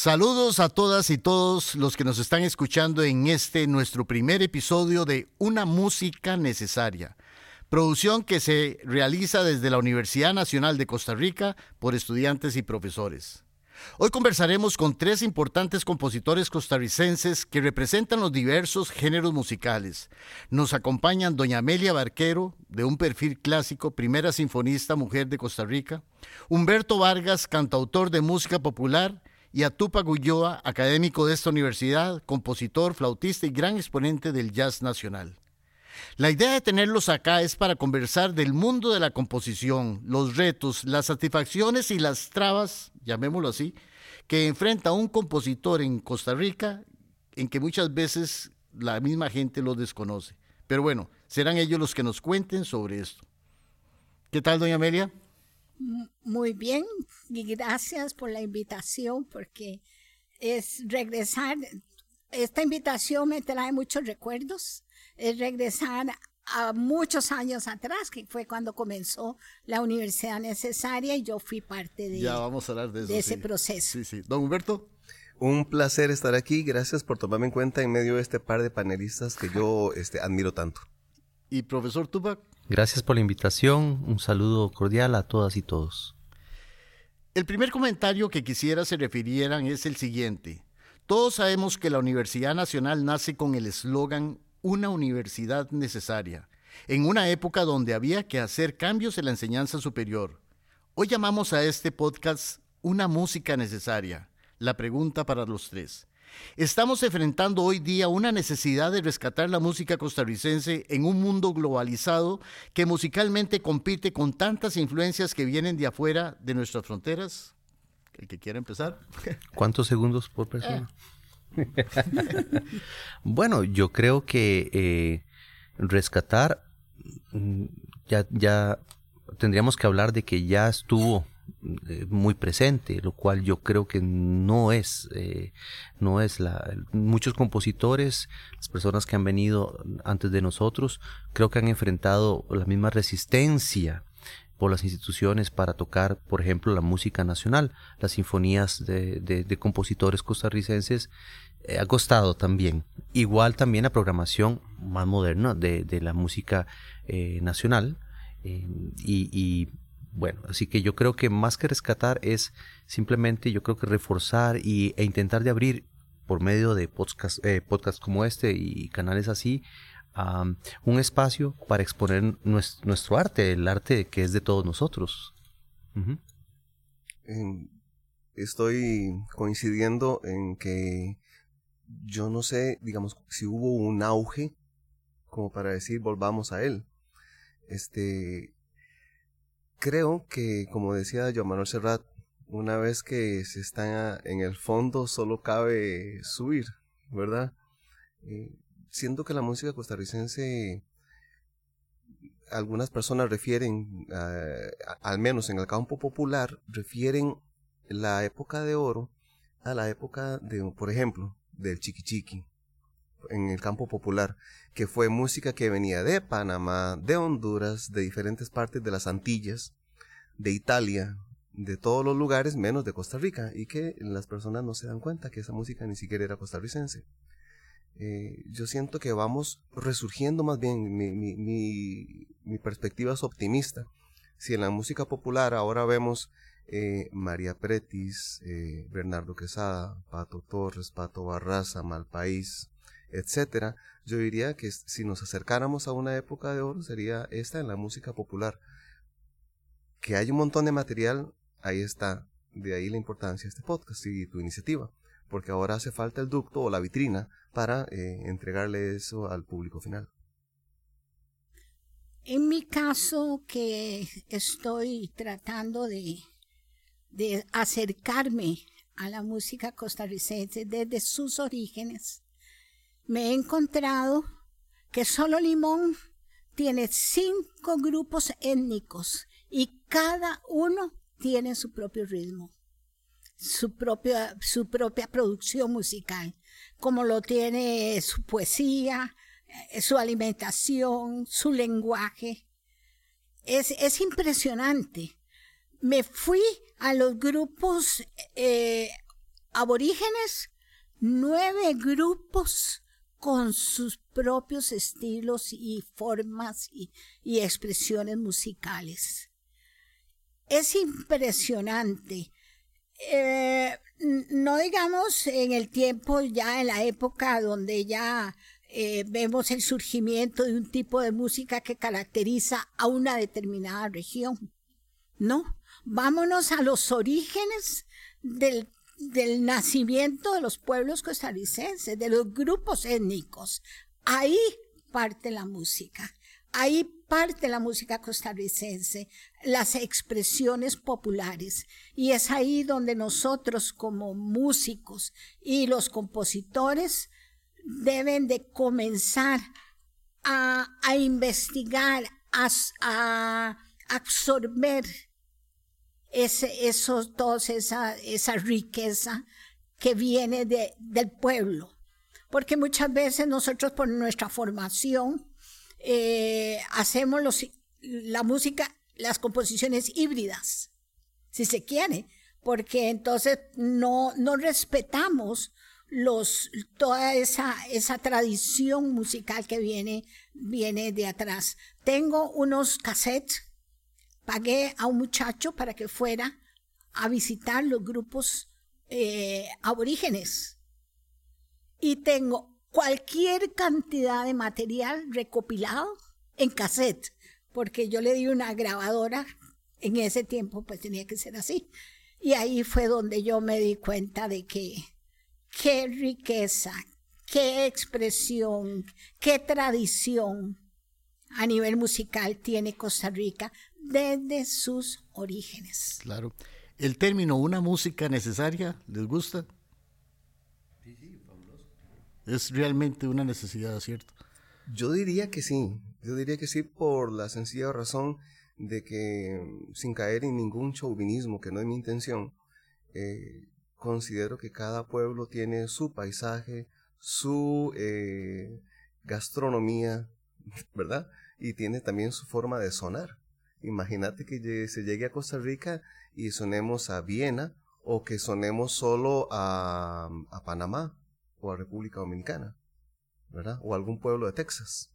Saludos a todas y todos los que nos están escuchando en este nuestro primer episodio de Una Música Necesaria, producción que se realiza desde la Universidad Nacional de Costa Rica por estudiantes y profesores. Hoy conversaremos con tres importantes compositores costarricenses que representan los diversos géneros musicales. Nos acompañan doña Amelia Barquero, de un perfil clásico, primera sinfonista mujer de Costa Rica, Humberto Vargas, cantautor de música popular, y a Tupac Ulloa, académico de esta universidad, compositor, flautista y gran exponente del jazz nacional. La idea de tenerlos acá es para conversar del mundo de la composición, los retos, las satisfacciones y las trabas, llamémoslo así, que enfrenta un compositor en Costa Rica en que muchas veces la misma gente lo desconoce. Pero bueno, serán ellos los que nos cuenten sobre esto. ¿Qué tal, doña Amelia? Muy bien, y gracias por la invitación, porque es regresar. Esta invitación me trae muchos recuerdos, es regresar a muchos años atrás, que fue cuando comenzó la universidad necesaria y yo fui parte de, ya vamos a hablar de, ese proceso. Sí, sí. Don Humberto. Un placer estar aquí. Gracias por tomarme en cuenta en medio de este par de panelistas que yo este, admiro tanto. ¿Y profesor Tupac? Gracias por la invitación. Un saludo cordial a todas y todos. El primer comentario que quisiera se refirieran es el siguiente. Todos sabemos que la Universidad Nacional nace con el eslogan Una universidad necesaria, en una época donde había que hacer cambios en la enseñanza superior. Hoy llamamos a este podcast Una música necesaria. La pregunta para los tres. Estamos enfrentando hoy día una necesidad de rescatar la música costarricense en un mundo globalizado que musicalmente compite con tantas influencias que vienen de afuera de nuestras fronteras. El que quiera empezar. ¿Cuántos segundos por persona? bueno, yo creo que eh, rescatar mm, ya, ya tendríamos que hablar de que ya estuvo eh, muy presente, lo cual yo creo que no es, eh, no es la, muchos compositores, las personas que han venido antes de nosotros, creo que han enfrentado la misma resistencia por las instituciones para tocar, por ejemplo, la música nacional, las sinfonías de, compositores costarricenses, eh, ha costado también. Igual también la programación más moderna de, la música nacional. y bueno, así que yo creo que más que rescatar es simplemente yo creo que reforzar y, e intentar de abrir por medio de podcasts eh, como este y canales así un espacio para exponer nuestro, arte, el arte que es de todos nosotros. Estoy coincidiendo en que yo no sé, digamos, si hubo un auge como para decir volvamos a él. Este, creo que, como decía Joan Manuel Serrat, una vez que se está en el fondo solo cabe subir, ¿verdad? Eh, siento que la música costarricense, algunas personas refieren, al menos en el campo popular, refieren la época de oro a la época de, por ejemplo, del chiqui chiqui en el campo popular, que fue música que venía de Panamá, de Honduras, de diferentes partes de las Antillas, de Italia, de todos los lugares menos de Costa Rica, y que las personas no se dan cuenta que esa música ni siquiera era costarricense. Eh, yo siento que vamos resurgiendo más bien, mi, perspectiva es optimista. Si en la música popular ahora vemos eh, María Pretis, eh, Bernardo Quesada, Pato Torres, Pato Barraza, Malpaís, etcétera, yo diría que si nos acercáramos a una época de oro sería esta en la música popular. Que hay un montón de material, ahí está. De ahí la importancia de este podcast y tu iniciativa, porque ahora hace falta el ducto o la vitrina para eh, entregarle eso al público final. En mi caso, que estoy tratando de, de acercarme a la música costarricense desde sus orígenes, me he encontrado que solo Limón tiene cinco grupos étnicos y cada uno tiene su propio ritmo, su propia, su propia producción musical, como lo tiene su poesía, eh, su alimentación, su lenguaje. Es, es impresionante. Me fui a los grupos eh, aborígenes, nueve grupos con sus propios estilos y formas y, expresiones musicales. Es impresionante. Eh, no digamos en el tiempo, ya en la época donde ya eh, vemos el surgimiento de un tipo de música que caracteriza a una determinada región. No, vámonos a los orígenes del, del nacimiento de los pueblos costarricenses, de los grupos étnicos. Ahí parte la música. Ahí parte la música costarricense, las expresiones populares. Y es ahí donde nosotros como músicos y los compositores deben de comenzar a, investigar, a, absorber ese, eso, toda esa, esa riqueza que viene de, del pueblo. Porque muchas veces nosotros por nuestra formación eh, hacemos los, la música, las composiciones híbridas, si se quiere, porque entonces no, no respetamos los, toda esa, esa tradición musical que viene, viene de atrás. Tengo unos cassettes, pagué a un muchacho para que fuera a visitar los grupos eh, aborígenes. Y tengo cualquier cantidad de material recopilado en cassette, porque yo le di una grabadora, en ese tiempo pues tenía que ser así. Y ahí fue donde yo me di cuenta de que qué riqueza, qué expresión, qué tradición a nivel musical tiene Costa Rica desde sus orígenes. Claro. El término una música necesaria, ¿les gusta? Sí, sí, fabuloso. Es realmente una necesidad, ¿cierto? Yo diría que sí, yo diría que sí por la sencilla razón de que sin caer en ningún chauvinismo, que no es mi intención, eh, considero que cada pueblo tiene su paisaje, su eh, gastronomía, ¿verdad? Y tiene también su forma de sonar. Imagínate que se llegue a Costa Rica y sonemos a Viena o que sonemos solo a, Panamá o a República Dominicana, ¿verdad? O algún pueblo de Texas.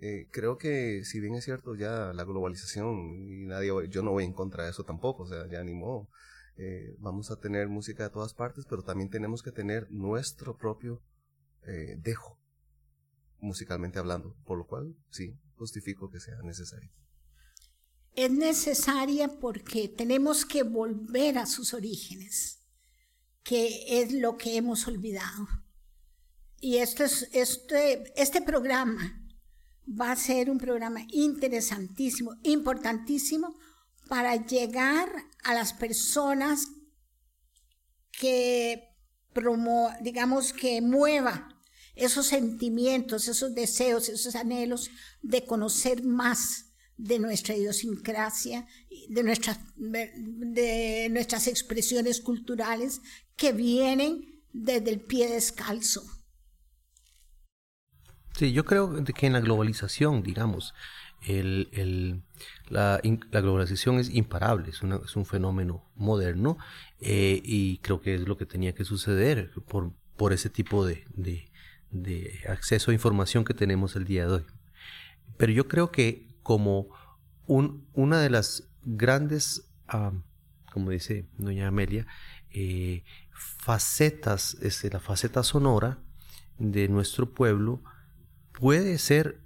Eh, creo que si bien es cierto ya la globalización y nadie yo no voy en contra de eso tampoco o sea ya ni modo eh, vamos a tener música de todas partes, pero también tenemos que tener nuestro propio eh, dejo, musicalmente hablando, por lo cual sí, justifico que sea necesario. Es necesaria porque tenemos que volver a sus orígenes, que es lo que hemos olvidado. Y esto es, este, este programa va a ser un programa interesantísimo, importantísimo, para llegar a las personas que promo, digamos que mueva esos sentimientos, esos deseos, esos anhelos de conocer más de nuestra idiosincrasia, de nuestras, de nuestras expresiones culturales que vienen desde el pie descalzo. Sí, yo creo que en la globalización, digamos, el, la, globalización es imparable, es, es un fenómeno moderno eh, y creo que es lo que tenía que suceder por, por ese tipo de, de, acceso a información que tenemos el día de hoy. Pero yo creo que como un, una de las grandes, como dice doña Amelia, eh, facetas, este, la faceta sonora de nuestro pueblo puede ser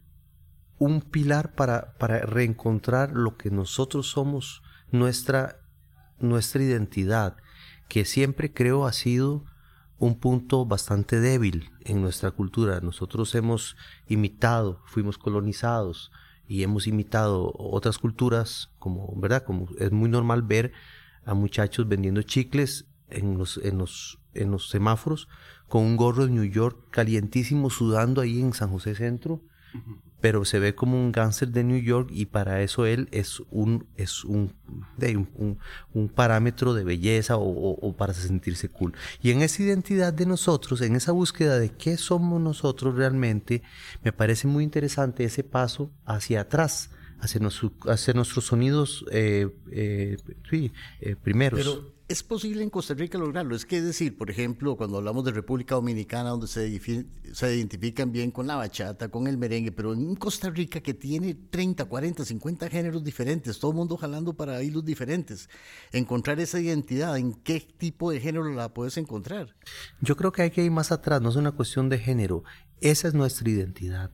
un pilar para, para reencontrar lo que nosotros somos, nuestra, nuestra identidad, que siempre creo ha sido un punto bastante débil en nuestra cultura. Nosotros hemos imitado, fuimos colonizados y hemos imitado otras culturas, como, ¿verdad? Como es muy normal ver a muchachos vendiendo chicles en los, en los, en los semáforos con un gorro de New York calientísimo sudando ahí en San José Centro pero se ve como un gánster de New York y para eso él es un, es un, un, un, parámetro de belleza o, o, para sentirse cool. Y en esa identidad de nosotros, en esa búsqueda de qué somos nosotros realmente, me parece muy interesante ese paso hacia atrás, hacer, hacer nuestros sonidos eh, eh, eh, primeros. Pero es posible en Costa Rica lograrlo. Es que decir, por ejemplo, cuando hablamos de República Dominicana, donde se, se identifican bien con la bachata, con el merengue, pero en Costa Rica que tiene 30, 40, 50 géneros diferentes, todo el mundo jalando para hilos diferentes, encontrar esa identidad, ¿en qué tipo de género la puedes encontrar? Yo creo que hay que ir más atrás, no es una cuestión de género, esa es nuestra identidad.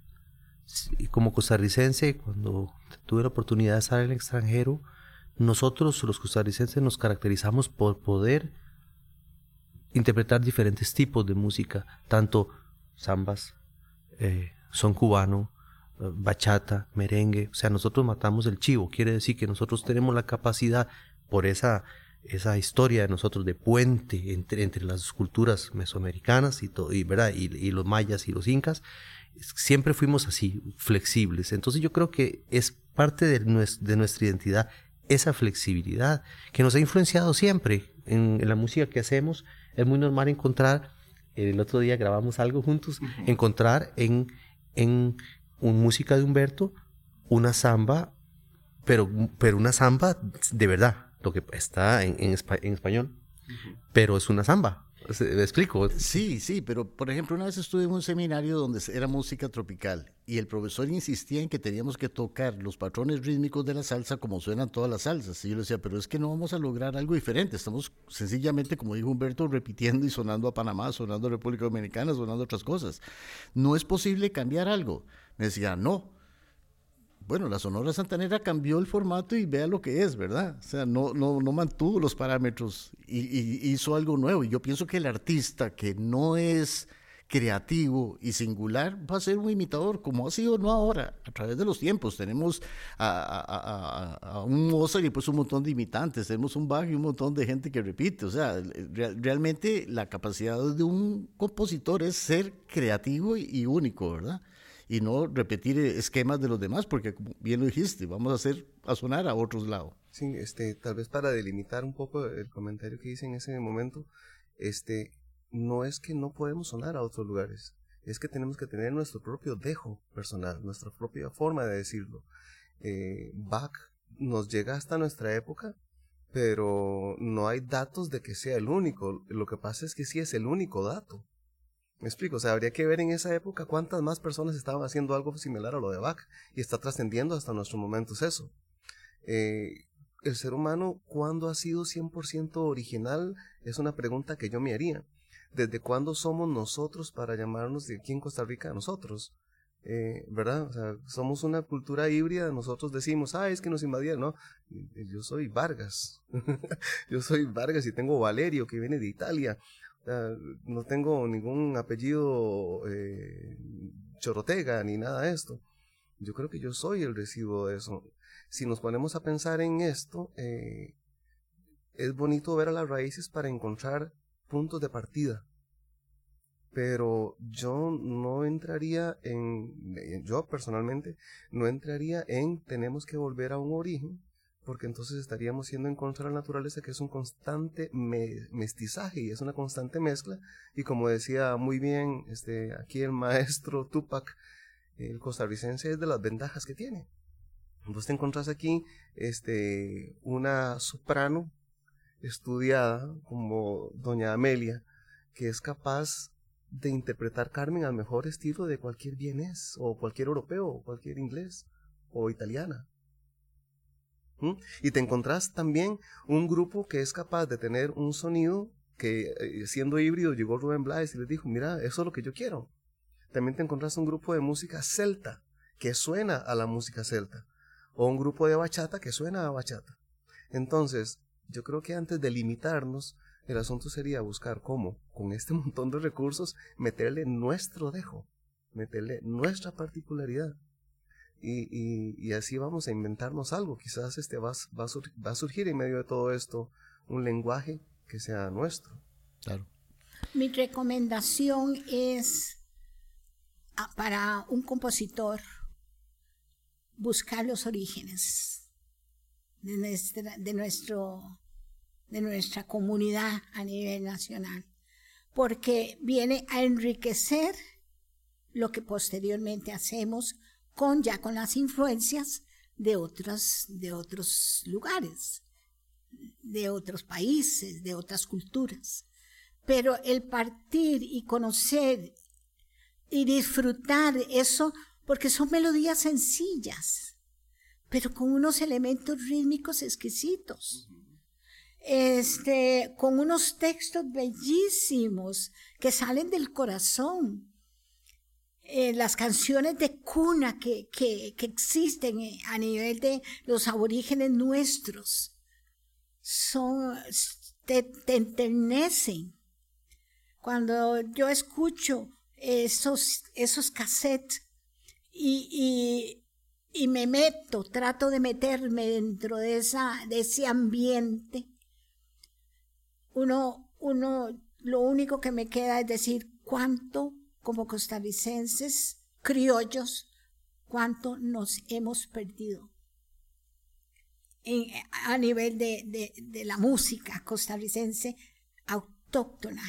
Y como costarricense, cuando tuve la oportunidad de estar en el extranjero, nosotros los costarricenses nos caracterizamos por poder interpretar diferentes tipos de música, tanto zambas, eh, son cubano, eh, bachata, merengue, o sea, nosotros matamos el chivo, quiere decir que nosotros tenemos la capacidad por esa esa historia de nosotros de puente entre, entre las culturas mesoamericanas y, todo, y, ¿verdad? y los mayas y los incas, siempre fuimos así, flexibles. Entonces yo creo que es parte de, de nuestra identidad esa flexibilidad que nos ha influenciado siempre en, la música que hacemos. Es muy normal encontrar, el otro día grabamos algo juntos, encontrar en, en un música de Humberto una samba, pero, pero una samba de verdad, lo que está en, en, español, pero es una samba. ¿Me explico? Sí, sí, pero por ejemplo, una vez estuve en un seminario donde era música tropical y el profesor insistía en que teníamos que tocar los patrones rítmicos de la salsa como suenan todas las salsas. Y yo le decía, pero es que no vamos a lograr algo diferente. Estamos sencillamente, como dijo Humberto, repitiendo y sonando a Panamá, sonando a República Dominicana, sonando otras cosas. No es posible cambiar algo. Me decía, no, bueno, la Sonora Santanera cambió el formato y vea lo que es, ¿verdad? O sea, no, no, no mantuvo los parámetros y, hizo algo nuevo. Y yo pienso que el artista que no es creativo y singular va a ser un imitador, como ha sido no ahora, a través de los tiempos. Tenemos a, un Mozart y pues un montón de imitantes, tenemos un Bach y un montón de gente que repite. O sea, realmente la capacidad de un compositor es ser creativo y único, ¿verdad? Y no repetir esquemas de los demás, porque como bien lo dijiste, vamos a hacer a sonar a otros lados. Sí, este, tal vez para delimitar un poco el comentario que hice en ese momento, este, no es que no podemos sonar a otros lugares, es que tenemos que tener nuestro propio dejo personal, nuestra propia forma de decirlo. Eh, Bach nos llega hasta nuestra época, pero no hay datos de que sea el único. Lo que pasa es que sí es el único dato. Me explico, o sea, habría que ver en esa época cuántas más personas estaban haciendo algo similar a lo de Bach y está trascendiendo hasta nuestros momentos eso. Eh, el ser humano, ¿cuándo ha sido 100% original? Es una pregunta que yo me haría. ¿Desde cuándo somos nosotros para llamarnos de aquí en Costa Rica a nosotros? Eh, ¿Verdad? O sea, somos una cultura híbrida, nosotros decimos, ah, es que nos invadieron, ¿no? Yo soy Vargas, yo soy Vargas y tengo Valerio que viene de Italia, no tengo ningún apellido eh, chorotega ni nada de esto. Yo creo que yo soy el residuo de eso. Si nos ponemos a pensar en esto, eh, es bonito ver a las raíces para encontrar puntos de partida. Pero yo no entraría en, yo personalmente, no entraría en tenemos que volver a un origen, porque entonces estaríamos siendo en contra de la naturaleza, que es un constante mestizaje y es una constante mezcla. Y como decía muy bien este, aquí el maestro Tupac, el costarricense es de las ventajas que tiene. Vos te encontrás aquí este, una soprano estudiada como doña Amelia, que es capaz de interpretar Carmen al mejor estilo de cualquier vienés, o cualquier europeo, o cualquier inglés, o italiana. Y te encontrás también un grupo que es capaz de tener un sonido que eh, siendo híbrido llegó Rubén Blades y les dijo, mira, eso es lo que yo quiero. También te encontrás un grupo de música celta que suena a la música celta. O un grupo de bachata que suena a bachata. Entonces, yo creo que antes de limitarnos, el asunto sería buscar cómo, con este montón de recursos, meterle nuestro dejo, meterle nuestra particularidad y, así vamos a inventarnos algo. Quizás este va, va, a surgir en medio de todo esto un lenguaje que sea nuestro. Claro. Mi recomendación es ah, para un compositor buscar los orígenes de nuestra, de nuestro, de nuestra comunidad a nivel nacional, porque viene a enriquecer lo que posteriormente hacemos con ya con las influencias de otros, de otros lugares, de otros países, de otras culturas. Pero el partir y conocer y disfrutar eso, porque son melodías sencillas, pero con unos elementos rítmicos exquisitos. Este, con unos textos bellísimos que salen del corazón. Eh, las canciones de cuna que, que, que existen eh, a nivel de los aborígenes nuestros son, te, te enternecen. Cuando yo escucho esos, esos cassettes y, y, me meto, trato de meterme dentro de, esa, de ese ambiente, uno, uno, lo único que me queda es decir cuánto como costarricenses, criollos, cuánto nos hemos perdido a nivel de, de, la música costarricense autóctona.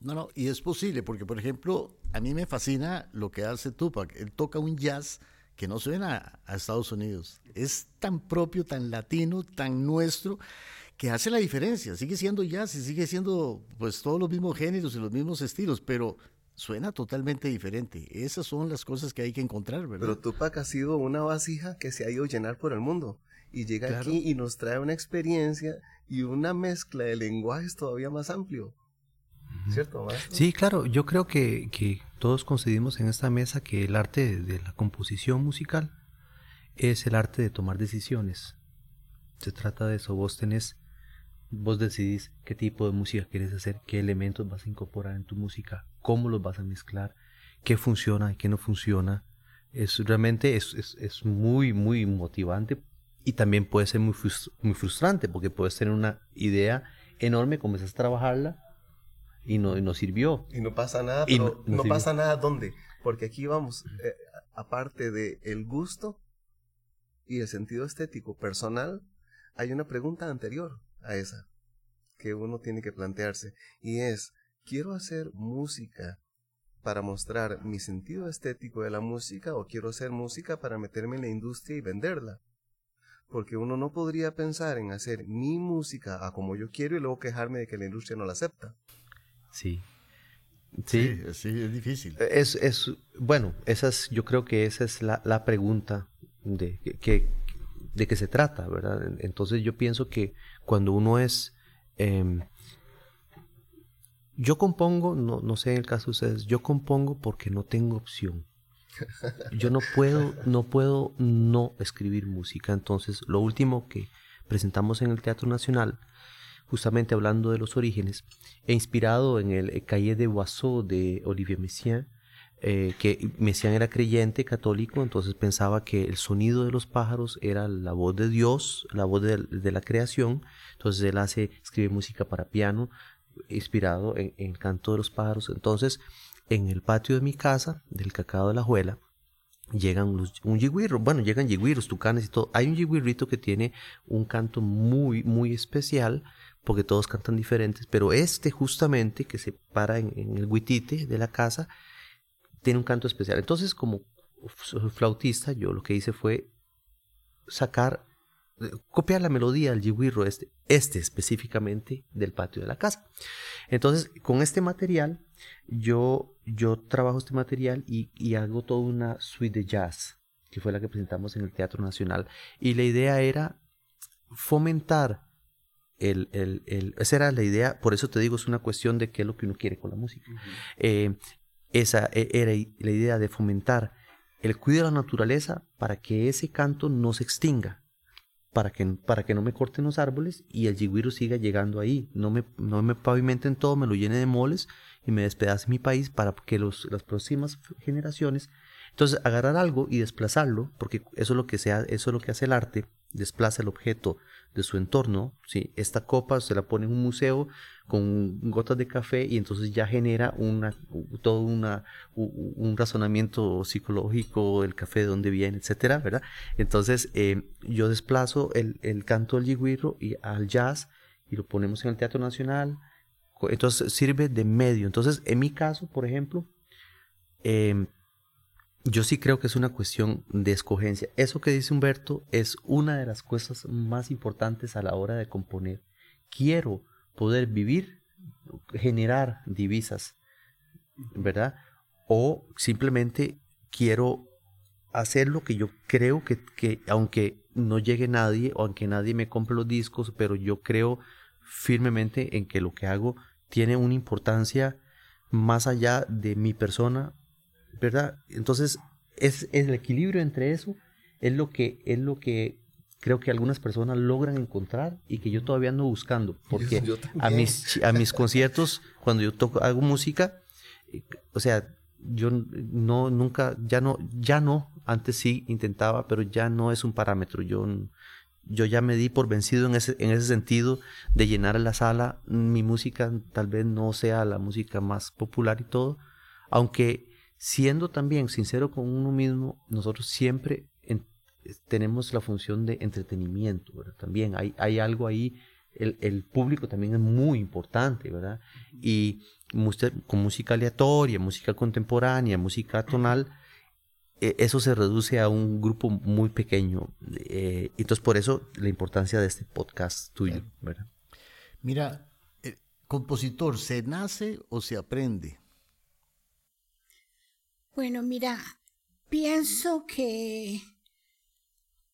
No, no, y es posible, porque por ejemplo, a mí me fascina lo que hace Tupac. Él toca un jazz que no suena a Estados Unidos. Es tan propio, tan latino, tan nuestro, que hace la diferencia. Sigue siendo jazz y sigue siendo pues todos los mismos géneros y los mismos estilos, pero suena totalmente diferente. Esas son las cosas que hay que encontrar, ¿verdad? Pero Tupac ha sido una vasija que se ha ido a llenar por el mundo y llega aquí y nos trae una experiencia y una mezcla de lenguajes todavía más amplio. ¿Cierto, Sí, claro. Yo creo que, que todos coincidimos en esta mesa que el arte de, la composición musical es el arte de tomar decisiones. Se trata de eso. Vos tenés, vos decidís qué tipo de música quieres hacer, qué elementos vas a incorporar en tu música, cómo los vas a mezclar, qué funciona y qué no funciona. Es realmente es, es, es muy, muy motivante y también puede ser muy, muy frustrante porque puedes tener una idea enorme, comienzas a trabajarla y no, y no sirvió. Y no pasa nada, pero no, pasa nada ¿dónde? Porque aquí vamos, eh, aparte de el gusto y el sentido estético personal, hay una pregunta anterior a esa que uno tiene que plantearse y es, ¿quiero hacer música para mostrar mi sentido estético de la música o quiero hacer música para meterme en la industria y venderla? Porque uno no podría pensar en hacer mi música a como yo quiero y luego quejarme de que la industria no la acepta. Sí. Sí, sí, es difícil. Es, es, bueno, esas, yo creo que esa es la, la pregunta de que, de qué se trata, ¿verdad? Entonces yo pienso que cuando uno es... Em, yo compongo, no, no sé en el caso de ustedes, yo compongo porque no tengo opción. Yo no puedo, no puedo no escribir música. Entonces, lo último que presentamos en el Teatro Nacional, justamente hablando de los orígenes, e inspirado en el Cahiers de Boisseau de Olivier Messiaen, eh, que Messiaen era creyente católico, entonces pensaba que el sonido de los pájaros era la voz de Dios, la voz de, la creación, entonces él hace, escribe música para piano, inspirado en, en, el canto de los pájaros, entonces en el patio de mi casa, del cacao de la Juela, llegan un yigüirro, bueno, llegan yigüirros, tucanes y todo. Hay un yigüirrito que tiene un canto muy, muy especial, porque todos cantan diferentes, pero este justamente que se para en, el huitite de la casa, tiene un canto especial. Entonces, como flautista, yo lo que hice fue sacar, copiar la melodía del yigüirro este, este específicamente del patio de la casa. Entonces, con este material, yo, yo trabajo este material y, y hago toda una suite de jazz, que fue la que presentamos en el Teatro Nacional. Y la idea era fomentar el, el, el, esa era la idea, por eso te digo, es una cuestión de qué es lo que uno quiere con la música. Eh, esa e, era la idea de fomentar el cuidado de la naturaleza para que ese canto no se extinga, para que, para que no me corten los árboles y el yigüiro siga llegando ahí, no me, no me pavimenten todo, me lo llene de moles y me despedace mi país para que los, las próximas generaciones entonces, agarrar algo y desplazarlo, porque eso es lo que, sea, eso es lo que hace el arte, desplaza el objeto de su entorno. ¿sí? Esta copa se la pone en un museo con gotas de café y entonces ya genera una, todo una, un razonamiento psicológico del café, de dónde viene, etcétera, ¿verdad? Entonces eh, yo desplazo el, el canto del yigüiro y al jazz y lo ponemos en el Teatro Nacional. Entonces sirve de medio. Entonces, en mi caso, por ejemplo, eh, Yo sí creo que es una cuestión de escogencia. Eso que dice Humberto es una de las cosas más importantes a la hora de componer. Quiero poder vivir, generar divisas, ¿verdad? O simplemente quiero hacer lo que yo creo que, que, aunque no llegue nadie o aunque nadie me compre los discos, pero yo creo firmemente en que lo que hago tiene una importancia más allá de mi persona, ¿verdad? Entonces, es, el equilibrio entre eso, es lo que, es lo que creo que algunas personas logran encontrar y que yo todavía ando buscando, porque a mis, a mis conciertos, cuando yo toco, hago música, eh, o sea, yo no, nunca, ya no, ya no, antes sí intentaba, pero ya no es un parámetro. Yo, yo ya me di por vencido en ese, en ese sentido de llenar la sala. Mi música tal vez no sea la música más popular y todo, aunque siendo también sincero con uno mismo, nosotros siempre tenemos la función de entretenimiento, También hay, hay algo ahí, el, el público también es muy importante, ¿verdad? Y con música aleatoria, música contemporánea, música tonal, e, eso se reduce a un grupo muy pequeño. Eh, entonces, por eso la importancia de este podcast tuyo. Mira, el compositor, ¿se nace o se aprende? Bueno, mira, pienso que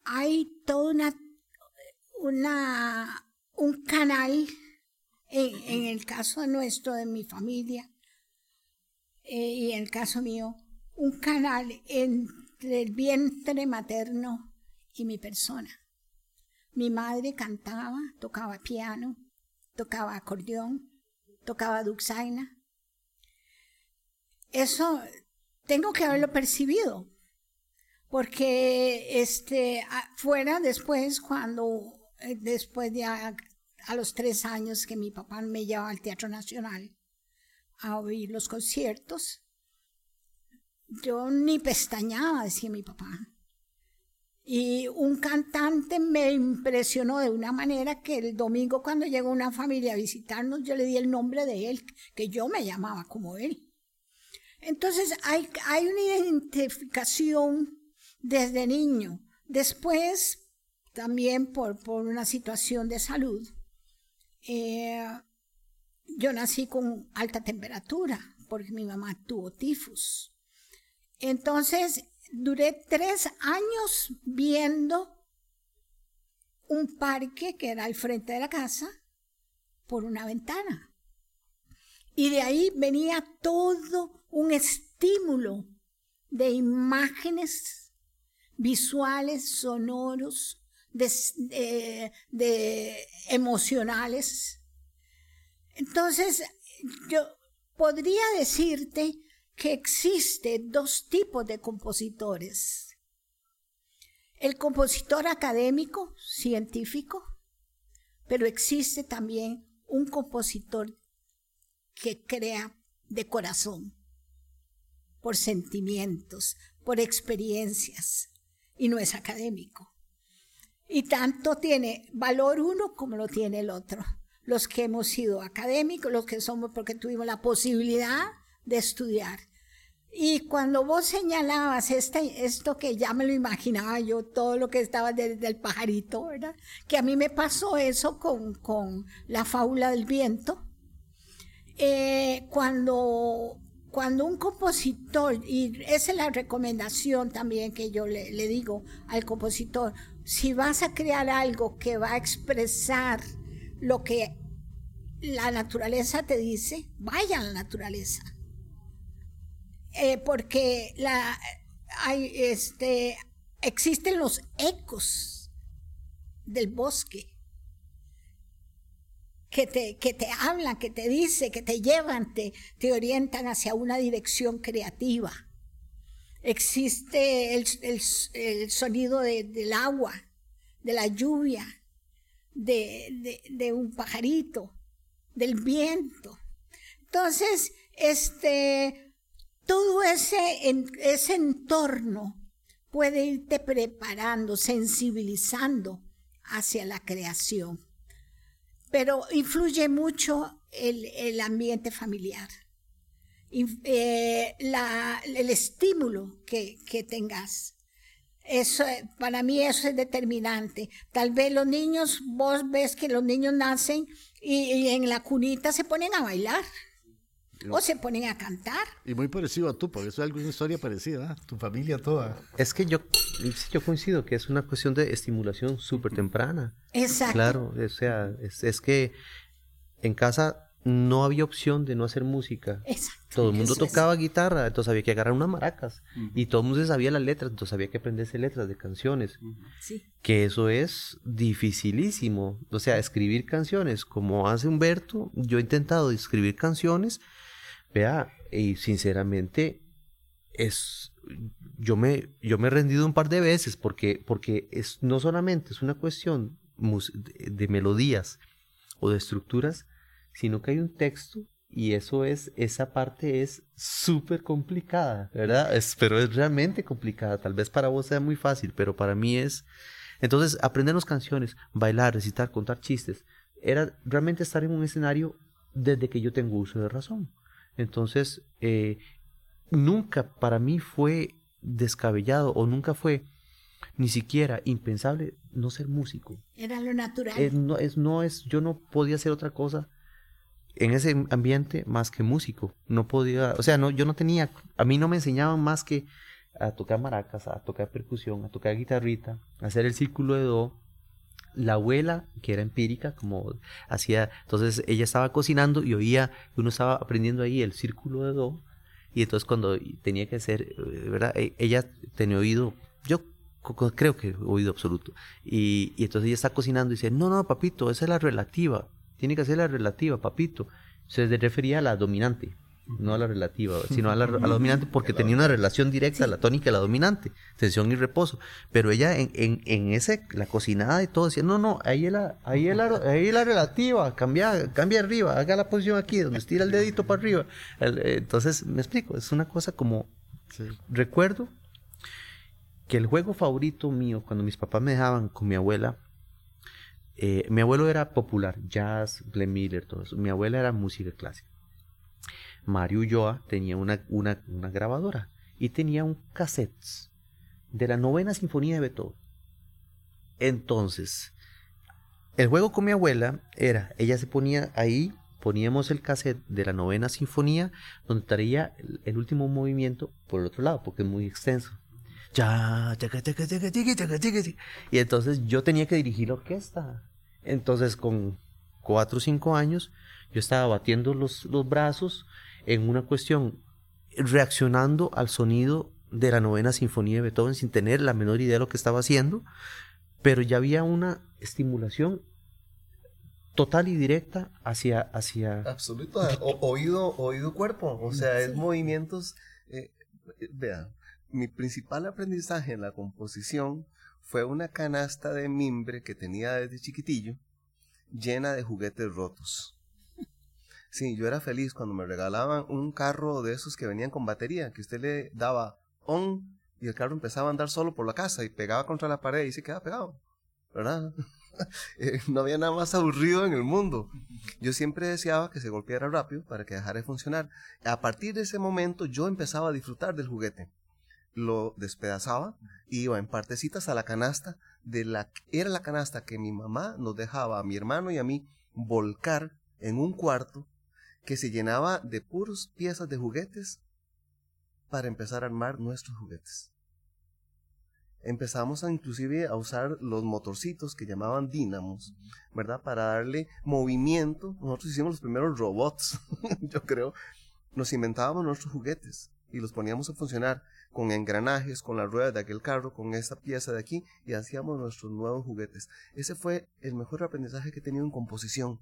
hay toda una, una un canal en, el caso nuestro, de mi familia, eh, y en el caso mío, un canal entre el vientre materno y mi persona. Mi madre cantaba, tocaba piano, tocaba acordeón, tocaba duxaina. Eso tengo que haberlo percibido, porque este, fuera después, cuando eh, después de a los tres años que mi papá me llevaba al Teatro Nacional a oír los conciertos, yo ni pestañaba, decía mi papá. Y un cantante me impresionó de una manera que el domingo cuando llegó una familia a visitarnos, yo le di el nombre de él, que yo me llamaba como él. Entonces hay, hay una identificación desde niño. Después, también por, por una situación de salud, eh, yo nací con alta temperatura porque mi mamá tuvo tifus. Entonces, duré tres años viendo un parque que era al frente de la casa por una ventana. Y de ahí venía todo un estímulo de imágenes visuales, sonoros, de, emocionales. Entonces, yo podría decirte que existe dos tipos de compositores. El compositor académico, científico, pero existe también un compositor que crea de corazón, por sentimientos, por experiencias, y no es académico. Y tanto tiene valor uno como lo tiene el otro. Los que hemos sido académicos, los que somos porque tuvimos la posibilidad de estudiar. Y cuando vos señalabas este, esto que ya me lo imaginaba yo, todo lo que estaba desde el pajarito, ¿verdad? Que a mí me pasó eso con, con la fábula del viento. Eh, cuando, cuando un compositor, y esa es la recomendación también que yo le, digo al compositor, si vas a crear algo que va a expresar lo que la naturaleza te dice, vaya a la naturaleza. Eh, porque hay, este, existen los ecos del bosque que te, que te hablan, que te dicen, que te llevan, te, te orientan hacia una dirección creativa existe el, sonido del agua, de la lluvia, de, un pajarito, del viento. Entonces, este, todo ese, ese entorno puede irte preparando, sensibilizando hacia la creación. Pero influye mucho el, el ambiente familiar eh, la, el estímulo que, que tengas. Eso, para mí eso es determinante. Tal vez los niños, vos ves que los niños nacen y, en la cunita se ponen a bailar. O se ponen a cantar. Y muy parecido a tú, porque eso es alguna historia parecida, ¿eh? tu familia toda. Es que yo, yo coincido que es una cuestión de estimulación súper temprana. Exacto. Claro, o sea, es, es que en casa no había opción de no hacer música. Exacto. Todo el mundo tocaba guitarra, entonces había que agarrar unas maracas. Y todo el mundo sabía las letras, entonces había que aprenderse letras de canciones. Sí. Que eso es dificilísimo. O sea, escribir canciones, como hace Humberto, yo he intentado escribir canciones, vea, y sinceramente es yo me yo me he rendido un par de veces porque porque es no solamente es una cuestión de melodías o de estructuras, sino que hay un texto y eso es, esa parte es súper complicada, ¿verdad? Es, pero es realmente complicada. Tal vez para vos sea muy fácil, pero para mí es... Entonces, aprendernos canciones, bailar, recitar, contar chistes, era realmente estar en un escenario desde que yo tengo uso de razón. Entonces, eh, nunca para mí fue descabellado o nunca fue ni siquiera impensable no ser músico. Era lo natural. no, es, no es, yo no podía hacer otra cosa en ese ambiente más que músico. No podía, o sea, no, yo no tenía, a mí no me enseñaban más que a tocar maracas, a tocar percusión, a tocar guitarrita, a hacer el círculo de do. La abuela, que era empírica, como hacía, entonces ella estaba cocinando y oía, uno estaba aprendiendo ahí el círculo de do, y entonces cuando tenía que hacer, eh, ¿verdad? E, ella tenía oído, yo creo que oído absoluto, y, y entonces ella está cocinando y dice, no, no, papito, esa es la relativa, tiene que ser la relativa, papito. Se refería a la dominante, no a la relativa, sino a la, dominante porque tenía una relación directa, la tónica y la dominante, tensión y reposo. Pero ella en, en, en ese, la cocinada y todo, decía, no, no, ahí es la, ahí es la, ahí la relativa, cambia, cambia arriba, haga la posición aquí, donde estira el dedito para arriba. entonces, me explico, es una cosa como, recuerdo que el juego favorito mío, cuando mis papás me dejaban con mi abuela, eh, mi abuelo era popular, jazz, Glenn Miller, todo eso. Mi abuela era música clásica. Mario Ulloa tenía una, una, grabadora y tenía un cassette de la novena sinfonía de Beethoven. Entonces, el juego con mi abuela era, ella se ponía ahí, poníamos el cassette de la novena sinfonía, donde estaría el, último movimiento por el otro lado, porque es muy extenso. Y entonces yo tenía que dirigir la orquesta. Entonces con cuatro o cinco años yo estaba batiendo los, los brazos en una cuestión, reaccionando al sonido de la novena sinfonía de Beethoven sin tener la menor idea de lo que estaba haciendo, pero ya había una estimulación total y directa hacia... hacia... Absoluto, oído, oído cuerpo, o sea, es movimientos... Eh, vean, mi principal aprendizaje en la composición fue una canasta de mimbre que tenía desde chiquitillo, llena de juguetes rotos. Sí, yo era feliz cuando me regalaban un carro de esos que venían con batería, que usted le daba on y el carro empezaba a andar solo por la casa y pegaba contra la pared y se quedaba pegado, ¿verdad? Eh, no había nada más aburrido en el mundo. Yo siempre deseaba que se golpeara rápido para que dejara de funcionar. A partir de ese momento yo empezaba a disfrutar del juguete lo despedazaba y iba en partecitas a la canasta de la era la canasta que mi mamá nos dejaba a mi hermano y a mí volcar en un cuarto que se llenaba de puros piezas de juguetes para empezar a armar nuestros juguetes. Empezamos a inclusive a usar los motorcitos que llamaban dínamos, ¿verdad? Para darle movimiento. Nosotros hicimos los primeros robots, yo creo. Nos inventábamos nuestros juguetes y los poníamos a funcionar con engranajes, con las ruedas de aquel carro, con esa pieza de aquí y hacíamos nuestros nuevos juguetes. Ese fue el mejor aprendizaje que he tenido en composición.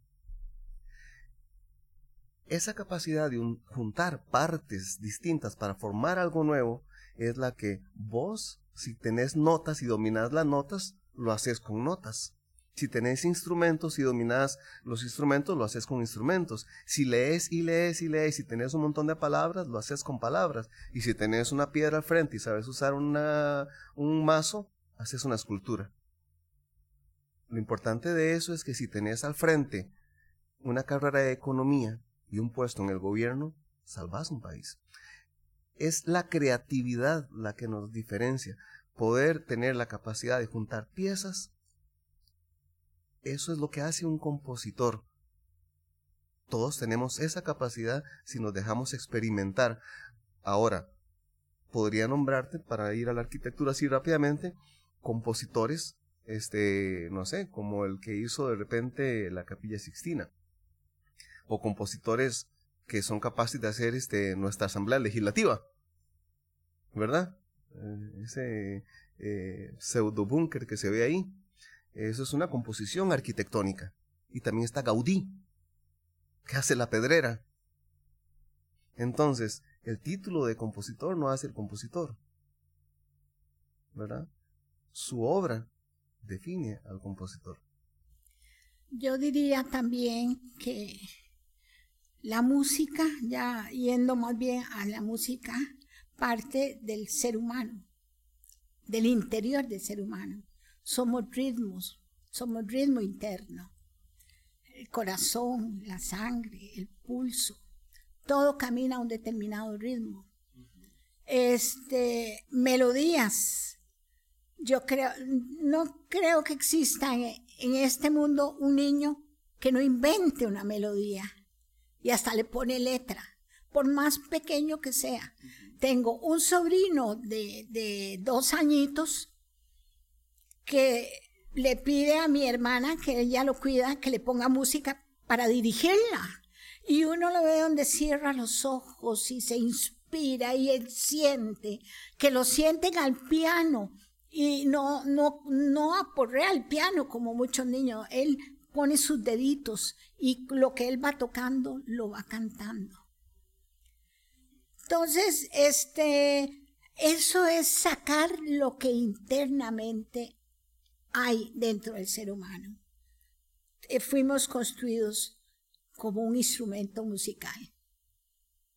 Esa capacidad de juntar partes distintas para formar algo nuevo es la que vos, si tenés notas y dominás las notas, lo haces con notas. Si tenés instrumentos y dominás los instrumentos, lo haces con instrumentos. Si lees y lees y lees y tenés un montón de palabras, lo haces con palabras. Y si tenés una piedra al frente y sabes usar una, un mazo, haces una escultura. Lo importante de eso es que si tenés al frente una carrera de economía y un puesto en el gobierno, salvas un país. Es la creatividad la que nos diferencia. Poder tener la capacidad de juntar piezas, eso es lo que hace un compositor. Todos tenemos esa capacidad si nos dejamos experimentar. Ahora, podría nombrarte para ir a la arquitectura así rápidamente, compositores, este, no sé, como el que hizo de repente la Capilla Sixtina, o compositores que son capaces de hacer este, nuestra asamblea legislativa, ¿verdad? Eh, ese eh, pseudo búnker que se ve ahí, eso es una composición arquitectónica. Y también está Gaudí, que hace la pedrera. Entonces, el título de compositor no hace el compositor, ¿verdad? Su obra define al compositor. Yo diría también que la música, ya yendo más bien a la música, parte del ser humano, del interior del ser humano. Somos ritmos, somos ritmo interno. El corazón, la sangre, el pulso, todo camina a un determinado ritmo. Este, melodías. Yo creo, no creo que exista en este mundo un niño que no invente una melodía y hasta le pone letra, por más pequeño que sea. Tengo un sobrino de, de dos añitos que le pide a mi hermana, que ella lo cuida, que le ponga música para dirigirla. Y uno lo ve donde cierra los ojos y se inspira y él siente, que lo sienten al piano y no, no, no al piano como muchos niños. Él pone sus deditos y lo que él va tocando lo va cantando. Entonces, este, eso es sacar lo que internamente hay dentro del ser humano. Eh, fuimos construidos como un instrumento musical.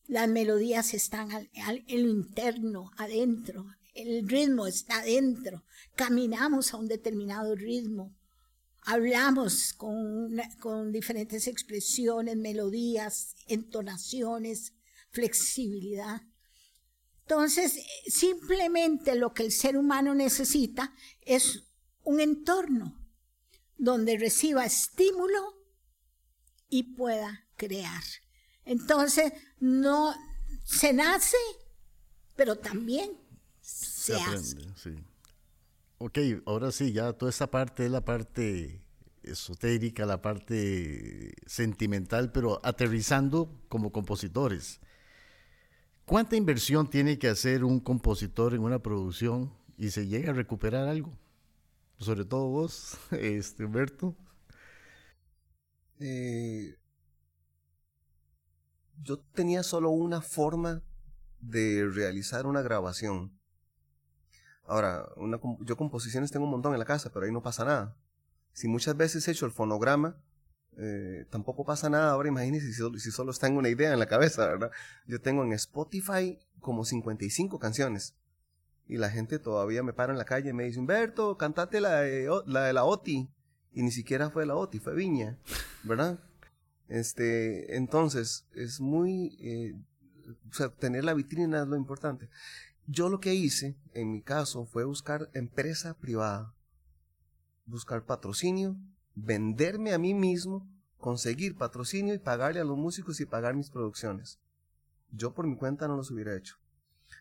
Las melodías están en lo interno, adentro. El ritmo está adentro. Caminamos a un determinado ritmo hablamos con, con diferentes expresiones, melodías, entonaciones, flexibilidad. Entonces, simplemente lo que el ser humano necesita es un entorno donde reciba estímulo y pueda crear. Entonces, no se nace, pero también se, hace. Ok, ahora sí, ya toda esta parte es la parte esotérica, la parte sentimental, pero aterrizando como compositores. ¿Cuánta inversión tiene que hacer un compositor en una producción y se llega a recuperar algo? Sobre todo vos, este, Humberto. Eh, yo tenía solo una forma de realizar una grabación Ahora, una, yo composiciones tengo un montón en la casa, pero ahí no pasa nada. Si muchas veces he hecho el fonograma, eh, tampoco pasa nada. Ahora imagínense si solo, si solo en una idea en la cabeza, ¿verdad? Yo tengo en Spotify como 55 canciones. Y la gente todavía me para en la calle y me dice, Humberto, cantate la de la, de la OTI. Y ni siquiera fue la OTI, fue Viña, ¿verdad? Este, entonces, es muy... Eh, o sea, tener la vitrina es lo importante. Yo lo que hice, en mi caso, fue buscar empresa privada, buscar patrocinio, venderme a mí mismo, conseguir patrocinio y pagarle a los músicos y pagar mis producciones. Yo por mi cuenta no los hubiera hecho.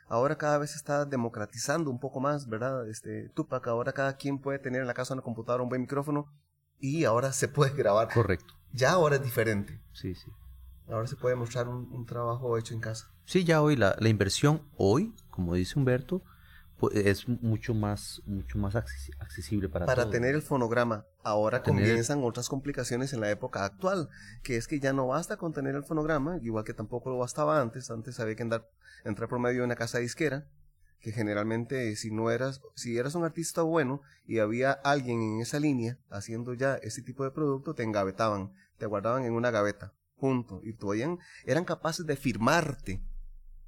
Ahora cada vez se está democratizando un poco más, ¿verdad? Este, Tupac, ahora cada quien puede tener en la casa una computadora un buen micrófono y ahora se puede grabar. Correcto. Ya ahora es diferente. Sí, sí. Ahora se puede mostrar un, trabajo hecho en casa. Sí, ya hoy la, la inversión, hoy, como dice Humberto, pues, es mucho más, mucho más accesible para Para tener el fonograma. Ahora comienzan otras complicaciones en la época actual, que es que ya no basta con tener el fonograma, igual que tampoco lo bastaba antes. Antes había que andar, entrar por medio de una casa disquera, que generalmente si no eras, si eras un artista bueno y había alguien en esa línea haciendo ya ese tipo de producto, te engavetaban, te guardaban en una gaveta punto. Y todavía eran capaces de firmarte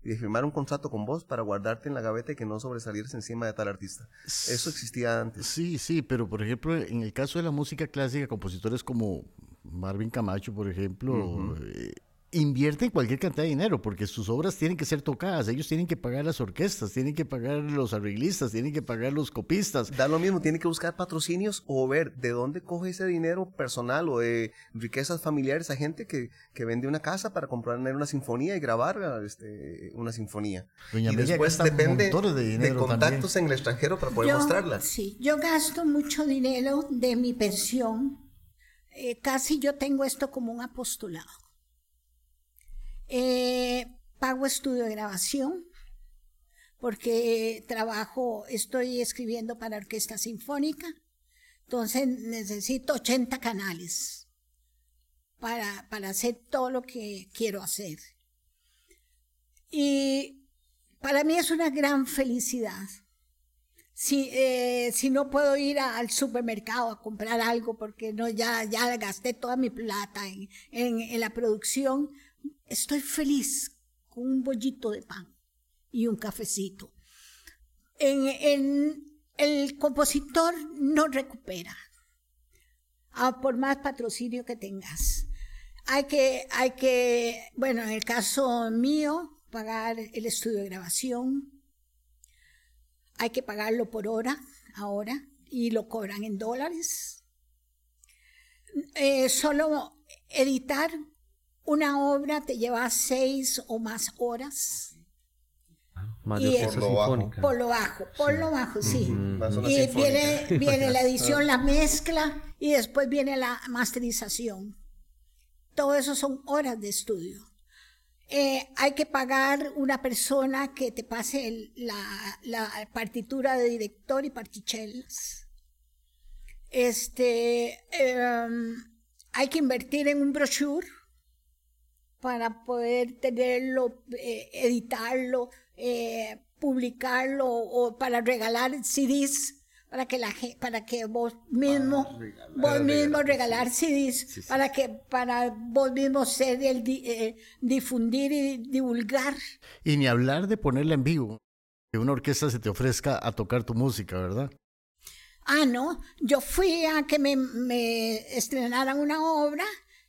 y de firmar un contrato con vos para guardarte en la gaveta y que no sobresalieras encima de tal artista. Eso existía antes. Sí, sí, pero por ejemplo, en el caso de la música clásica, compositores como Marvin Camacho, por ejemplo, eh, invierten cualquier cantidad de dinero porque sus obras tienen que ser tocadas, ellos tienen que pagar las orquestas, tienen que pagar los arreglistas, tienen que pagar los copistas. Da lo mismo, tiene que buscar patrocinios o ver de dónde coge ese dinero personal o de riquezas familiares a gente que, que vende una casa para comprar una sinfonía y grabar este, una sinfonía. y después depende de, contactos en el extranjero para poder mostrarla. Sí, yo gasto mucho dinero de mi pensión. Eh, casi yo tengo esto como un apostolado eh, pago estudio de grabación porque trabajo, estoy escribiendo para orquesta sinfónica, entonces necesito 80 canales para, para hacer todo lo que quiero hacer. Y para mí es una gran felicidad. Si, eh, si no puedo ir al supermercado a comprar algo porque no, ya, ya gasté toda mi plata en, en la producción, estoy feliz con un bollito de pan y un cafecito. En, el compositor no recupera, ah, por más patrocinio que tengas. Hay que, hay que, bueno, en el caso mío, pagar el estudio de grabación. Hay que pagarlo por hora ahora y lo cobran en dólares. Eh, solo editar una obra te lleva seis o más horas. Más de por, lo bajo. por lo bajo, por lo bajo, sí. Y viene, viene la edición, la mezcla y después viene la masterización. Todo eso son horas de estudio. Eh, hay que pagar una persona que te pase la, partitura de director y partichelas. Este, em, hay que invertir en un brochure para poder tenerlo, eh, editarlo, eh, publicarlo o para regalar CDs para que la para que vos mismo vos mismo regalar CDs para que para vos mismo ser el eh, difundir y divulgar. Y ni hablar de ponerla en vivo que una orquesta se te ofrezca a tocar tu música verdad ah no yo fui a que me, me estrenaran una obra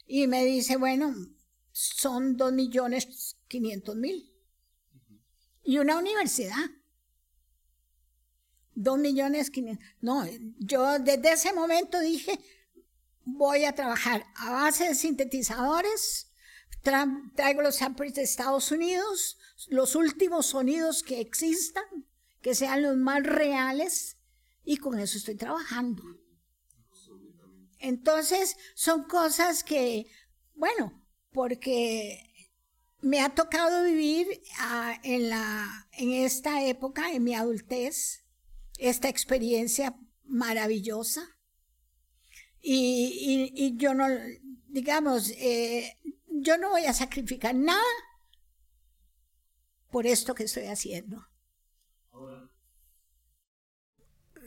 y me dice bueno son dos millones quinientos mil. Y una universidad. Dos millones quinientos. No, yo desde ese momento dije, voy a trabajar a base de sintetizadores, traigo los samples de Estados Unidos, los últimos sonidos que existan, que sean los más reales, y con eso estoy trabajando. Entonces, son cosas que, bueno, porque me ha tocado vivir ah, en, la, en esta época, en mi adultez, esta experiencia maravillosa. Y, yo no, digamos, eh, yo no voy a sacrificar nada por esto que estoy haciendo.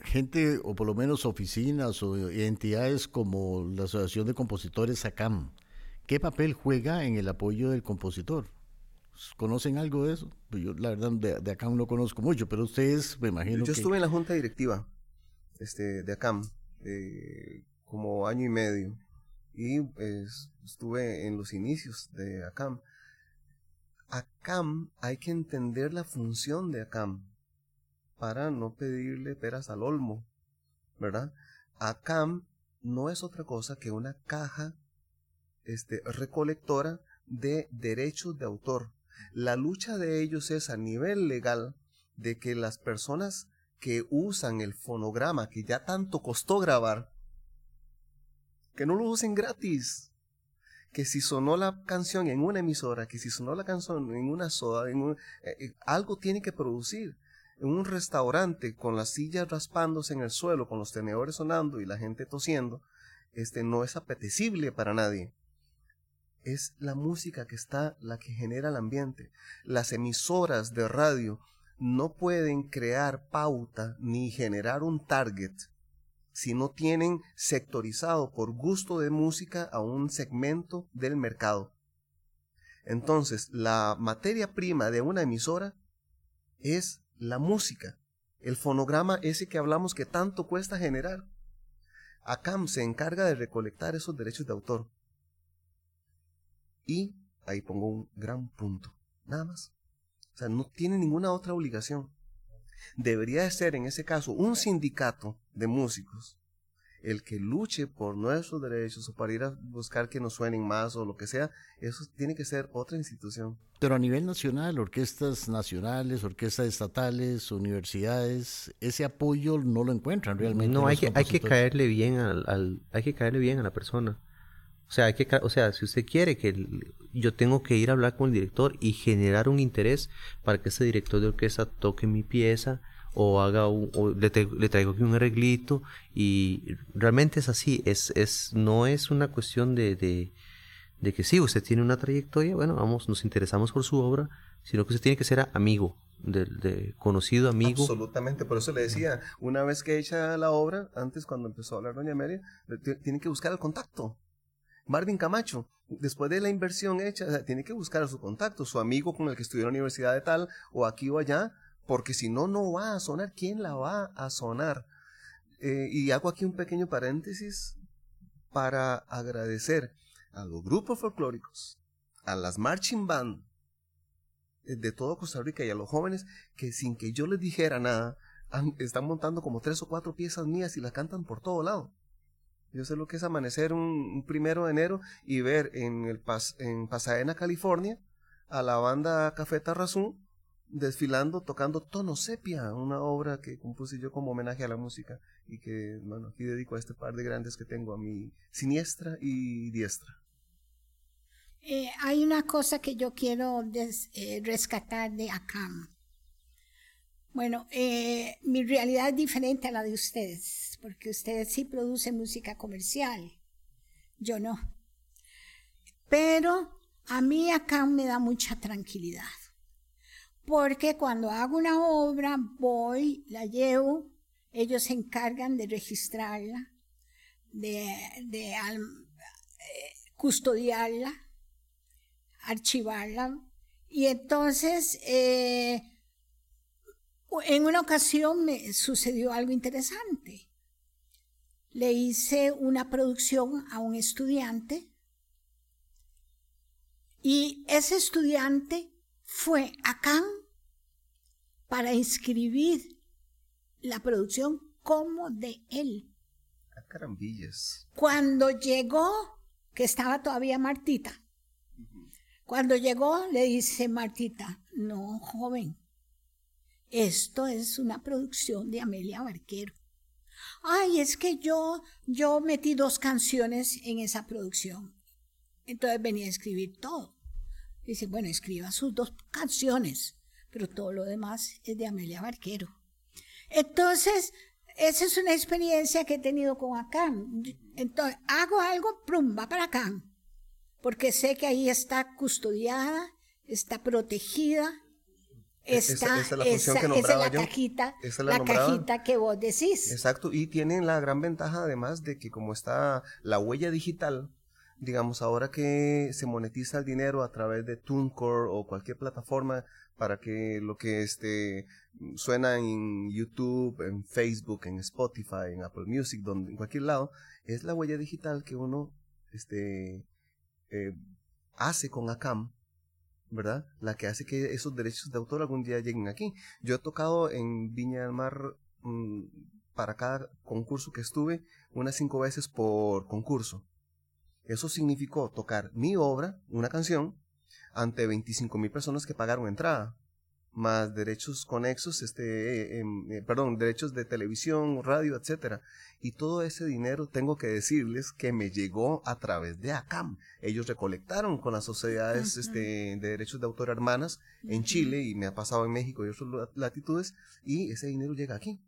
Gente, o por lo menos oficinas o entidades como la Asociación de Compositores SACAM, ¿Qué papel juega en el apoyo del compositor? ¿Conocen algo de eso? Pues yo la verdad de, ACAM no conozco mucho, pero ustedes me imagino Yo estuve en la junta directiva este, de ACAM como año y medio y pues, estuve en los inicios de ACAM. ACAM hay que entender la función de ACAM para no pedirle peras al olmo, ¿verdad? ACAM no es otra cosa que una caja este, recolectora de derechos de autor. La lucha de ellos es a nivel legal de que las personas que usan el fonograma que ya tanto costó grabar, que no lo usen gratis. Que si sonó la canción en una emisora, que si sonó la canción en una soda, en eh, eh, algo tiene que producir. En un restaurante con las sillas raspándose en el suelo, con los tenedores sonando y la gente tosiendo, este no es apetecible para nadie es la música que está la que genera el ambiente. Las emisoras de radio no pueden crear pauta ni generar un target si no tienen sectorizado por gusto de música a un segmento del mercado. Entonces, la materia prima de una emisora es la música, el fonograma ese que hablamos que tanto cuesta generar. ACAM se encarga de recolectar esos derechos de autor y ahí pongo un gran punto. Nada más. O sea, no tiene ninguna otra obligación. Debería de ser, en ese caso, un sindicato de músicos el que luche por nuestros derechos o para ir a buscar que nos suenen más o lo que sea, eso tiene que ser otra institución. Pero a nivel nacional, orquestas nacionales, orquestas estatales, universidades, ese apoyo no lo encuentran realmente. No, hay que, hay que caerle bien al, hay que caerle bien a la persona. O sea, hay que, o sea, si usted quiere que yo tengo que ir a hablar con el director y generar un interés para que ese director de orquesta toque mi pieza o haga un, o le, traigo aquí un arreglito y realmente es así, es, es, no es una cuestión de, de, que sí, usted tiene una trayectoria, bueno, vamos, nos interesamos por su obra, sino que usted tiene que ser amigo, de, de, conocido amigo. Absolutamente, por eso le decía, una vez que hecha la obra, antes cuando empezó a hablar Doña Mary, tiene que buscar el contacto. Marvin Camacho, después de la inversión hecha, tiene que buscar su contacto, su amigo con el que estudió en la universidad de tal, o aquí o allá, porque si no, no va a sonar. ¿Quién la va a sonar? Eh, y hago aquí un pequeño paréntesis para agradecer a los grupos folclóricos, a las marching band eh, de todo Costa Rica y a los jóvenes que sin que yo les dijera nada, están montando como tres o cuatro piezas mías y las cantan por todo lado. Yo sé lo que es amanecer un, primero de enero y ver en, el en Pasadena, California, a la banda Café Tarrazú desfilando, tocando Tono Sepia, una obra que compuse yo como homenaje a la música y que, bueno, aquí dedico a este par de grandes que tengo, a mi siniestra y diestra. Eh, hay una cosa que yo quiero eh, rescatar de acá. Bueno, eh, mi realidad es diferente a la de ustedes, porque ustedes sí producen música comercial, yo no. Pero a mí acá me da mucha tranquilidad porque cuando hago una obra voy, la llevo, ellos se encargan de registrarla, de, eh, custodiarla, archivarla. Y entonces, eh, en una ocasión me sucedió algo interesante. Le hice una producción a un estudiante y ese estudiante fue a Cannes para inscribir la producción como de él. A carambillas. Cuando llegó, que estaba todavía Martita, cuando llegó le dice Martita, no, joven, esto es una producción de Amelia Barquero. Ay, es que yo, yo metí dos canciones en esa producción. Entonces venía a escribir todo. Dice, bueno, escriba sus dos canciones, pero todo lo demás es de Amelia Barquero. Entonces, esa es una experiencia que he tenido con Acán. Entonces, hago algo, plum, va para Acán, porque sé que ahí está custodiada, está protegida, Está, esa, es la, la cajita, la, cajita que vos decís. Exacto, y tienen la gran ventaja además de que como está la huella digital, digamos, ahora que se monetiza el dinero a través de TuneCore o cualquier plataforma para que lo que este suena en YouTube, en Facebook, en Spotify, en Apple Music, donde, en cualquier lado, es la huella digital que uno este, eh, hace con ACAM, ¿verdad? La que hace que esos derechos de autor algún día lleguen aquí. Yo he tocado en Viña del Mar mm, para cada concurso que estuve unas cinco veces por concurso. Eso significó tocar mi obra, una canción, ante 25 mil personas que pagaron entrada, más derechos conexos, este, em, eh, perdón, derechos de televisión, radio, etcétera. Y todo ese dinero tengo que decirles que me llegó a través de ACAM. Ellos recolectaron con las sociedades este, de derechos de autor hermanas en Chile y me ha pasado en México y otras latitudes y ese dinero llega aquí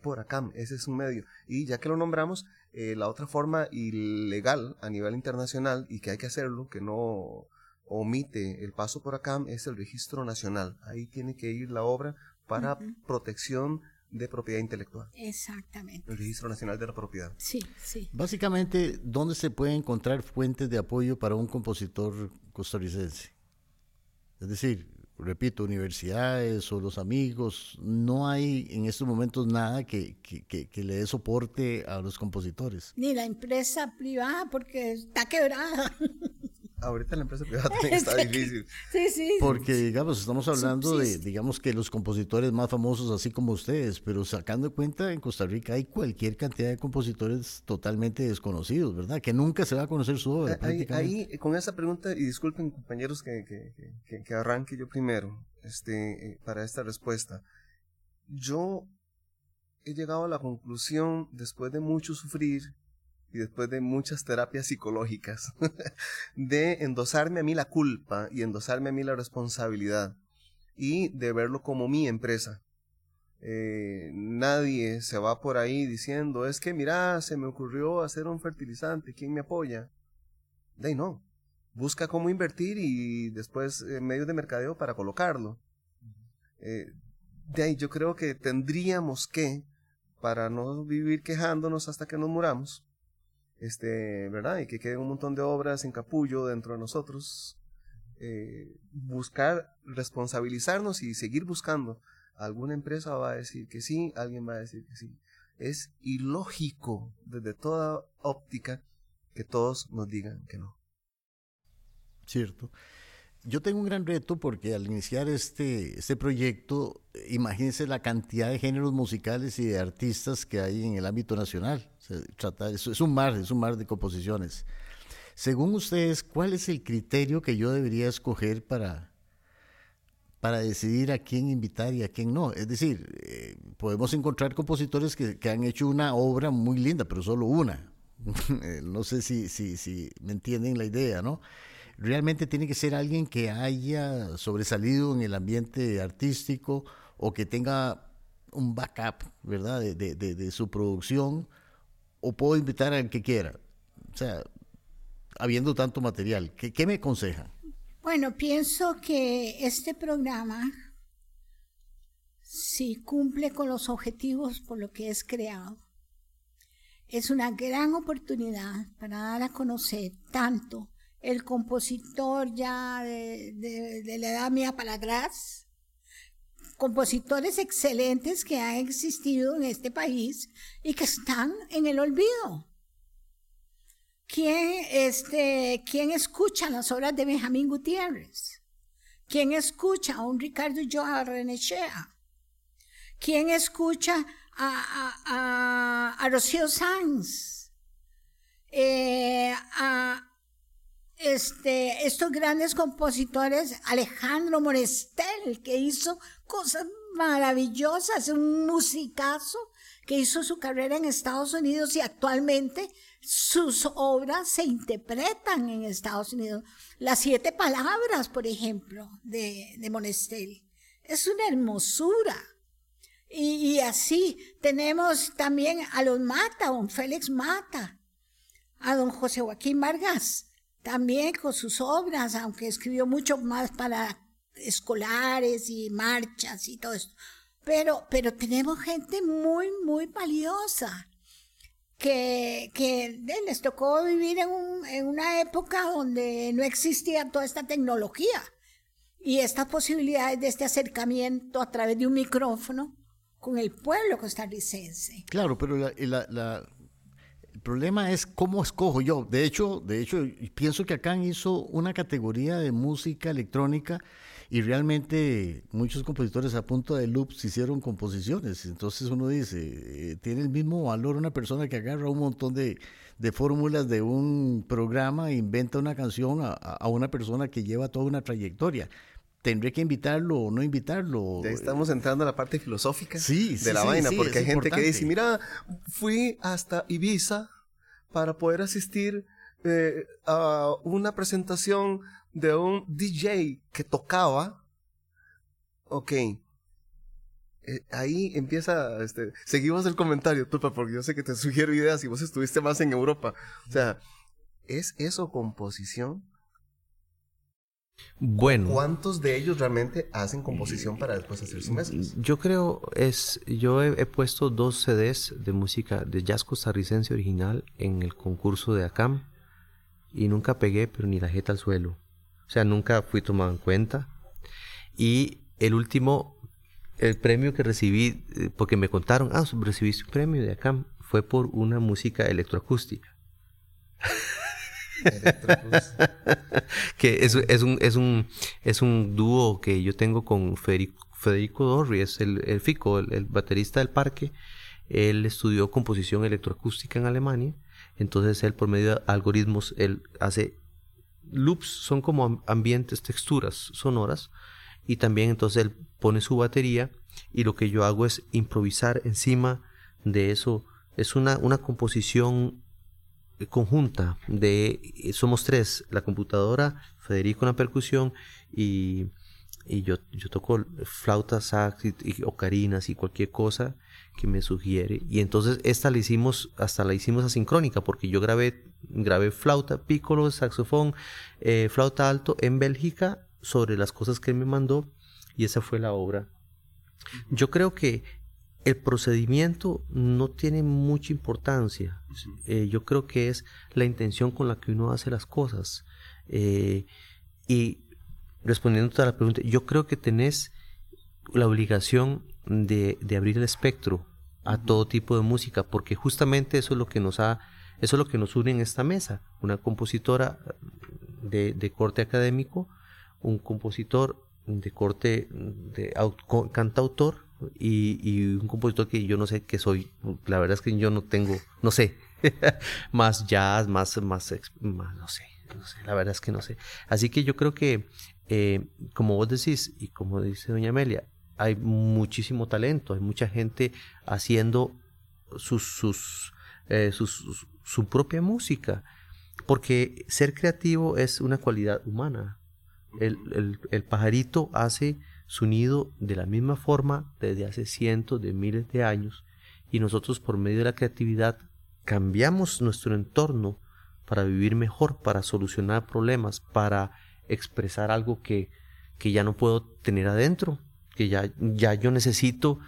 por ACAM, ese es un medio. Y ya que lo nombramos, eh, la otra forma ilegal a nivel internacional y que hay que hacerlo, que no omite el paso por ACAM, es el registro nacional. Ahí tiene que ir la obra para protección de propiedad intelectual. Exactamente. El Registro Nacional de la Propiedad. Sí, sí. Básicamente, ¿dónde se puede encontrar fuentes de apoyo para un compositor costarricense? Es decir, repito, universidades o los amigos, no hay en estos momentos nada que, que, le dé soporte a los compositores. Ni la empresa privada porque está quebrada. ahorita la empresa privada también está difícil. Sí, sí. Porque, digamos, estamos hablando de, digamos, que los compositores más famosos, así como ustedes, pero sacando cuenta, en Costa Rica hay cualquier cantidad de compositores totalmente desconocidos, ¿verdad? Que nunca se va a conocer su obra. Ahí, ahí con esa pregunta, y disculpen compañeros que, que, que, que arranque yo primero este, eh, para esta respuesta. Yo he llegado a la conclusión, después de mucho sufrir, y después de muchas terapias psicológicas, de endosarme a mí la culpa y endosarme a mí la responsabilidad y de verlo como mi empresa. Eh, nadie se va por ahí diciendo, es que mira, se me ocurrió hacer un fertilizante, ¿quién me apoya? De ahí no. Busca cómo invertir y después eh, medios de mercadeo para colocarlo. Eh, de ahí yo creo que tendríamos que, para no vivir quejándonos hasta que nos muramos, este, ¿verdad? Y que queden un montón de obras en capullo dentro de nosotros. Eh, buscar responsabilizarnos y seguir buscando. Alguna empresa va a decir que sí, alguien va a decir que sí. Es ilógico desde toda óptica que todos nos digan que no. Cierto. Yo tengo un gran reto porque al iniciar este, este proyecto, imagínense la cantidad de géneros musicales y de artistas que hay en el ámbito nacional. es, un mar, es un mar de composiciones. Según ustedes, ¿cuál es el criterio que yo debería escoger para, para decidir a quién invitar y a quién no? Es decir, eh, podemos encontrar compositores que, que, han hecho una obra muy linda, pero solo una. no sé si, si me entienden la idea, ¿no? Realmente tiene que ser alguien que haya sobresalido en el ambiente artístico o que tenga un backup, ¿verdad?, de, su producción, o puedo invitar al que quiera. O sea, habiendo tanto material, ¿qué, qué me aconseja? Bueno, pienso que este programa, si cumple con los objetivos por lo que es creado, es una gran oportunidad para dar a conocer tanto el compositor ya de, la edad mía para atrás, compositores excelentes que han existido en este país y que están en el olvido. ¿Quién, este, ¿quién escucha las obras de Benjamín Gutiérrez? ¿Quién escucha a un Ricardo Joa Renechea? ¿Quién escucha a, a, Rocío Sanz? Eh, a, este, estos grandes compositores, Alejandro Morestel, que hizo cosas maravillosas, un musicazo, que hizo su carrera en Estados Unidos y actualmente sus obras se interpretan en Estados Unidos. Las siete palabras, por ejemplo, de, de Monestel. Es una hermosura. Y, así tenemos también a los Mata, a don Félix Mata, a don José Joaquín Vargas, también con sus obras, aunque escribió mucho más para escolares y marchas y todo esto. Pero, pero tenemos gente muy, muy valiosa que, que les tocó vivir en, un, en una época donde no existía toda esta tecnología y estas posibilidades de este acercamiento a través de un micrófono con el pueblo costarricense. Claro, pero la, problema es cómo escojo yo. De hecho, de hecho, pienso que acá hizo una categoría de música electrónica y realmente muchos compositores a punto de loops hicieron composiciones. Entonces uno dice, eh, tiene el mismo valor una persona que agarra un montón de, de fórmulas de un programa e inventa una canción a, a, una persona que lleva toda una trayectoria. ¿Tendré que invitarlo o no invitarlo? estamos entrando a la parte filosófica sí, de la vaina, porque hay gente que dice, mira, fui hasta Ibiza para poder asistir eh, a una presentación de un DJ que tocaba. Ok. Eh, ahí empieza, este, seguimos el comentario, Tupa, porque yo sé que te sugiero ideas y vos estuviste más en Europa. O sea, ¿es eso composición? Bueno. ¿Cuántos de ellos realmente hacen composición para después hacer su mezclas? Yo creo es, yo he, puesto dos CDs de música de jazz costarricense original en el concurso de ACAM y nunca pegué, pero ni la jeta al suelo. O sea, nunca fui tomado en cuenta. Y el último, el premio que recibí, eh, porque me contaron, ah, recibiste un premio de ACAM, fue por una música electroacústica. que es, es, un, es, un, es un dúo que yo tengo con Federico, Federico Dorri, es el, el Fico, el, baterista del parque. Él estudió composición electroacústica en Alemania. Entonces él por medio de algoritmos, él hace loops, son como ambientes, texturas sonoras. Y también entonces él pone su batería y lo que yo hago es improvisar encima de eso. Es una, una composición conjunta de somos tres la computadora Federico en la percusión y, y yo, yo toco flauta sax y, ocarinas y cualquier cosa que me sugiere. Y entonces esta la hicimos hasta la hicimos asincrónica porque yo grabé grabé flauta piccolo saxofón eh, flauta alto en Bélgica sobre las cosas que me mandó y esa fue la obra. Yo creo que el procedimiento no tiene mucha importancia. Eh, yo creo que es la intención con la que uno hace las cosas. Eh, y respondiendo a la pregunta, yo creo que tenés la obligación de, abrir el espectro a todo tipo de música, porque justamente eso es lo que nos ha, eso es lo que nos une en esta mesa. Una compositora de, de corte académico, un compositor de corte de cantautor y, un compositor que yo no sé qué soy. La verdad es que yo no tengo, no sé, más jazz, más, más, no sé, no sé, la verdad es que no sé. Así que yo creo que, eh, como vos decís y como dice doña Amelia, hay muchísimo talento, hay mucha gente haciendo sus, sus, eh, su propia música, porque ser creativo es una cualidad humana. El, el, el pajarito hace su de la misma forma desde hace cientos de miles de años y nosotros por medio de la creatividad cambiamos nuestro entorno para vivir mejor, para solucionar problemas, para expresar algo que, que ya no puedo tener adentro, que ya, ya yo necesito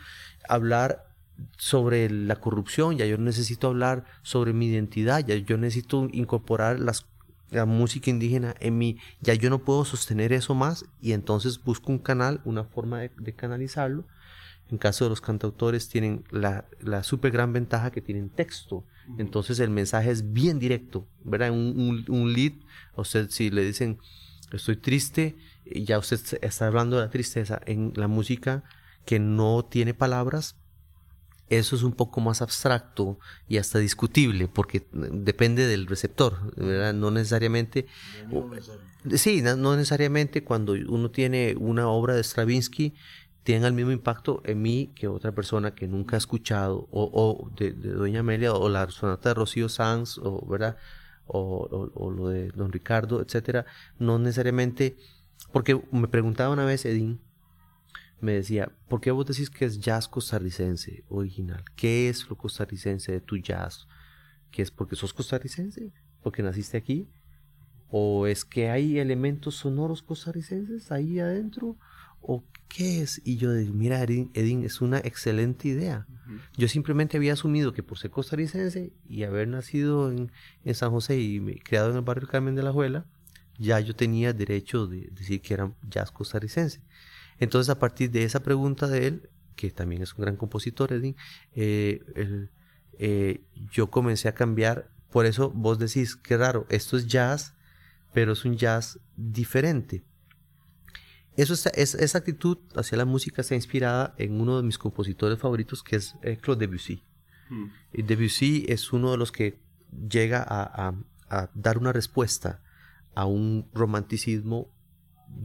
hablar sobre la corrupción, ya yo necesito hablar sobre mi identidad, ya yo necesito incorporar las la música indígena en mí, ya yo no puedo sostener eso más y entonces busco un canal, una forma de, canalizarlo. En caso de los cantautores tienen la, la super gran ventaja que tienen texto, entonces el mensaje es bien directo, ¿verdad? Un, un, un lead, a usted si le dicen estoy triste, ya usted está hablando de la tristeza en la música que no tiene palabras, eso es un poco más abstracto y hasta discutible porque depende del receptor, ¿verdad? No necesariamente... sí, no, necesariamente cuando uno tiene una obra de Stravinsky tenga el mismo impacto en mí que otra persona que nunca ha escuchado o, de, Doña Amelia o la sonata de Rocío Sanz o, ¿verdad? O, o, lo de Don Ricardo, etcétera, no necesariamente, porque me preguntaba una vez Edín, me decía, ¿por qué vos decís que es jazz costarricense original? ¿Qué es lo costarricense de tu jazz? ¿Qué es porque sos costarricense? ¿Porque naciste aquí? ¿O es que hay elementos sonoros costarricenses ahí adentro? ¿O qué es? Y yo dije, mira, Edín, es una excelente idea. Yo simplemente había asumido que por ser costarricense y haber nacido en, en San José y criado en el barrio Carmen de la Juela, ya yo tenía derecho de decir que era jazz costarricense. Entonces, a partir de esa pregunta de él, que también es un gran compositor, Edwin, eh, eh, yo comencé a cambiar. Por eso vos decís, qué raro, esto es jazz, pero es un jazz diferente. Eso esa actitud hacia la música está inspirada en uno de mis compositores favoritos, que es eh, Claude Debussy. Hmm. Debussy es uno de los que llega a dar una respuesta a un romanticismo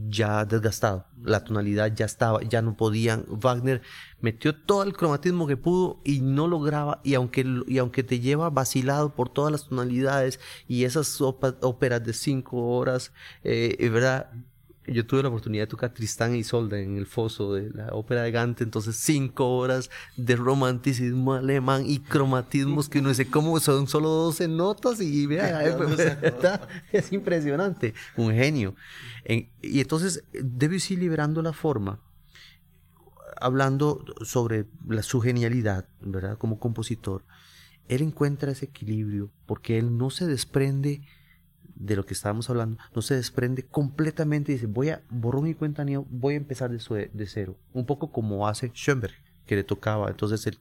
ya desgastado. La tonalidad ya estaba, ya no podían. Wagner metió todo el cromatismo que pudo y no lograba. Y aunque, y aunque te lleva vacilado por todas las tonalidades y esas óperas de cinco horas, eh, ¿verdad? Yo tuve la oportunidad de tocar Tristán y Isolda en el foso de la ópera de Gante, entonces cinco horas de romanticismo alemán y cromatismos que no sé cómo son solo 12 notas y vea, es impresionante, un genio. y entonces Debussy liberando la forma, hablando sobre la, su genialidad, ¿verdad? Como compositor, él encuentra ese equilibrio porque él no se desprende de lo que estábamos hablando, no se desprende completamente y dice, voy a borrar mi cuenta, voy a empezar de, de, cero. Un poco como hace Schoenberg, que le tocaba. Entonces él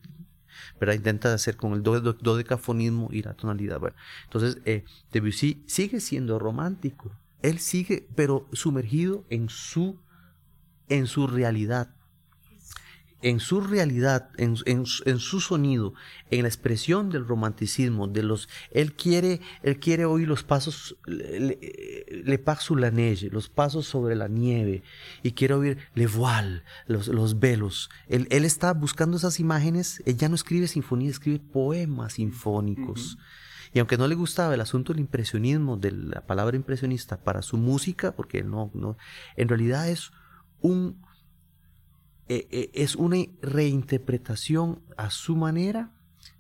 ¿verdad? Intenta hacer con el dodecafonismo y la tonalidad. entonces, eh, Debussy sigue siendo romántico. Él sigue, pero sumergido en su, en su realidad en su realidad, en, en, su sonido, en la expresión del romanticismo, de los, él quiere, él quiere oír los pasos, le, le paso la neige, los pasos sobre la nieve, y quiere oír le voile, los, los velos. Él, él, está buscando esas imágenes, él ya no escribe sinfonía, escribe poemas sinfónicos. Y aunque no le gustaba el asunto del impresionismo, de la palabra impresionista para su música, porque no, no, en realidad es un eh, eh, es una reinterpretación a su manera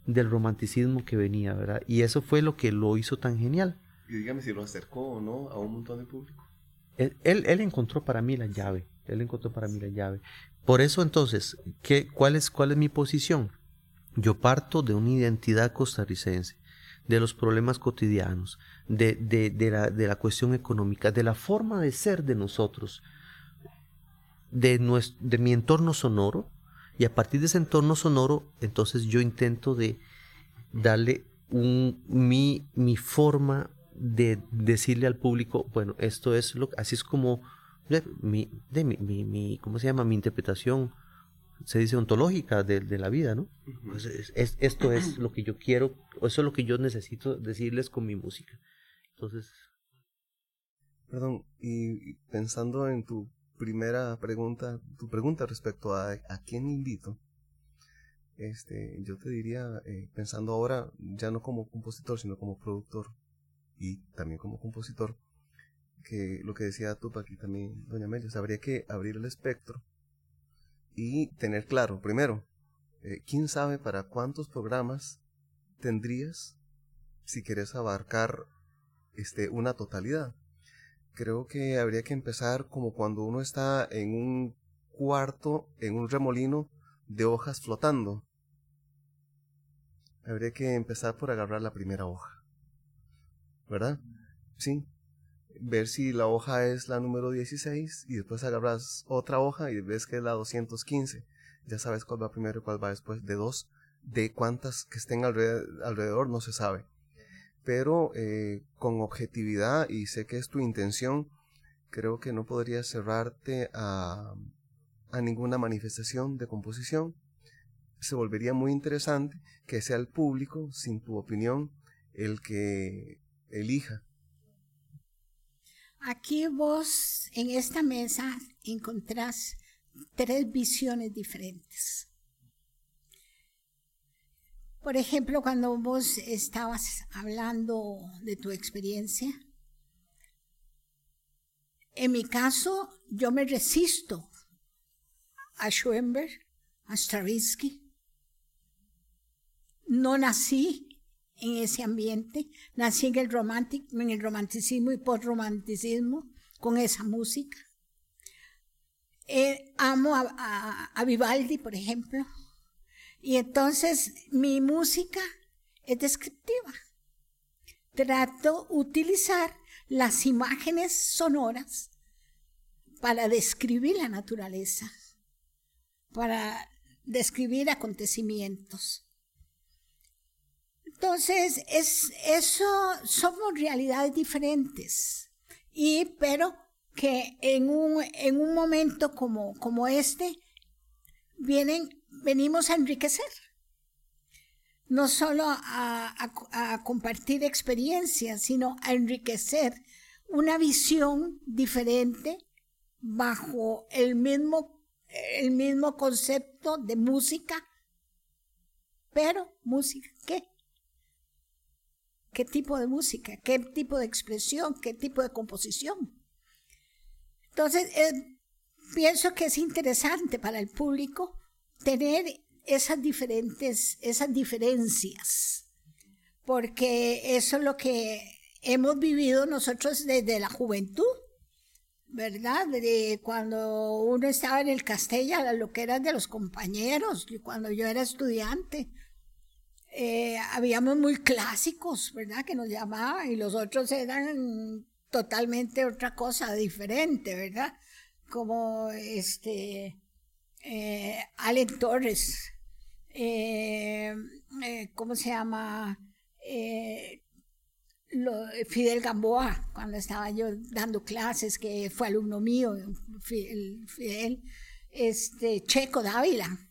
del romanticismo que venía, ¿verdad? Y eso fue lo que lo hizo tan genial. Y dígame si lo acercó o no a un montón de público. Él, él, encontró para mí la llave, él encontró para mí la llave. Por eso entonces, ¿qué, cuál, es, ¿cuál es mi posición? Yo parto de una identidad costarricense, de los problemas cotidianos, de, de, de, la, de la cuestión económica, de la forma de ser de nosotros, de, nuestro, de mi entorno sonoro y a partir de ese entorno sonoro, entonces yo intento de darle un, mi, mi forma de decirle al público, bueno, esto es lo así es como de mi, de mi, mi, ¿cómo se llama? Mi interpretación se dice ontológica de, de la vida, ¿no? Pues es, esto es lo que yo quiero, eso es lo que yo necesito decirles con mi música. Entonces... Perdón, y pensando en tu primera pregunta, tu pregunta respecto a, a quién invito, este, yo te diría, eh, pensando ahora ya no como compositor, sino como productor y también como compositor, que lo que decía Tupac y también Doña Amelia, habría que abrir el espectro y tener claro, primero, eh, quién sabe para cuántos programas tendrías si quieres abarcar este, una totalidad creo que habría que empezar como cuando uno está en un cuarto, en un remolino de hojas flotando. Habría que empezar por agarrar la primera hoja. ¿Verdad? Sí. Ver si la hoja es la número 16 y después agarras otra hoja y ves que es la 215. Ya sabes cuál va primero y cuál va después. De dos, de cuántas que estén alrededor no se sabe pero eh, con objetividad y sé que es tu intención, creo que no podrías cerrarte a, a ninguna manifestación de composición. Se volvería muy interesante que sea el público, sin tu opinión, el que elija. Aquí vos en esta mesa encontrás tres visiones diferentes. Por ejemplo, cuando vos estabas hablando de tu experiencia, en mi caso, yo me resisto a Schoenberg, a Stravinsky. No nací en ese ambiente, nací en el, en el romanticismo y postromanticismo con esa música. Eh, amo a Vivaldi, por ejemplo. Y entonces mi música es descriptiva. Trato utilizar las imágenes sonoras para describir la naturaleza, para describir acontecimientos. Entonces, es, eso somos realidades diferentes. Y, pero que en un, en un momento como, como este, vienen venimos a enriquecer, no solo a, compartir experiencias, sino a enriquecer una visión diferente bajo el mismo, el mismo concepto de música, pero música, ¿qué? ¿Qué tipo de música? ¿Qué tipo de expresión? ¿Qué tipo de composición? Entonces, eh, pienso que es interesante para el público tener esas diferentes, esas diferencias, porque eso es lo que hemos vivido nosotros desde la juventud, ¿verdad? De cuando uno estaba en el Castella, lo que eran de los compañeros, cuando yo era estudiante, eh, habíamos muy clásicos, ¿verdad? Que nos llamaban y los otros eran totalmente otra cosa diferente, ¿verdad? Como este eh, Allen Torres, eh, eh, ¿cómo se llama? Fidel Gamboa, cuando estaba yo dando clases, que fue alumno mío, Fidel, este, Checo Dávila,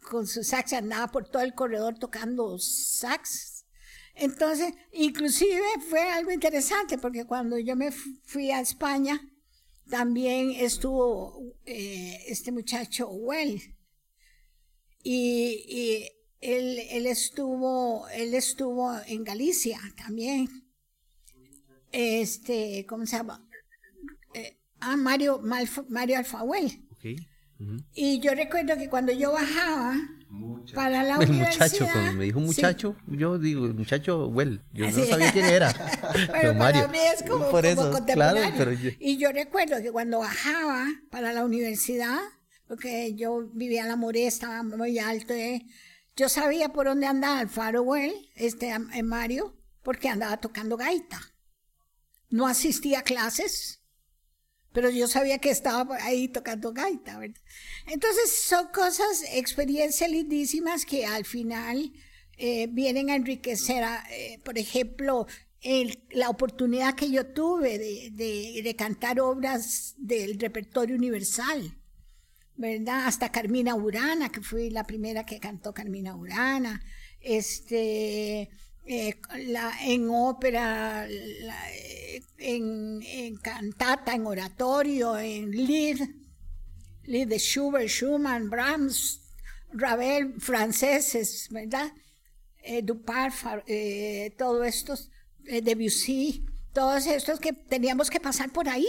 con su sax andaba por todo el corredor tocando sax. Entonces, inclusive fue algo interesante porque cuando yo me fui a España, también estuvo eh, este muchacho Well. Y, él, él, estuvo, él estuvo en Galicia también. Este, ¿cómo se llama? Eh, ah, Mario, Mario Alfahuel. Y yo recuerdo que cuando yo bajaba para la el universidad... muchacho, cuando me dijo muchacho, yo digo, el muchacho, well, yo no sabía quién era. pero, Mario, mí es como, por eso, Claro, pero Y yo recuerdo que cuando bajaba para la universidad, porque yo vivía en la More, estaba muy alto, ¿eh? yo sabía por dónde andaba el Farewell, este en Mario, porque andaba tocando gaita. No asistía a clases, pero yo sabía que estaba ahí tocando gaita, ¿verdad? Entonces son cosas, experiencias lindísimas que al final eh, vienen a enriquecer, eh, por ejemplo, la oportunidad que yo tuve de, cantar obras del repertorio universal, ¿verdad? Hasta Carmina Urana, que fui la primera que cantó Carmina Urana, este eh, en ópera, en, cantata, en oratorio, en Lied, Lied de Schubert, Schumann, Brahms, Ravel, franceses, ¿verdad? Eh, Dupart, todos estos, Debussy, todos estos que teníamos que pasar por ahí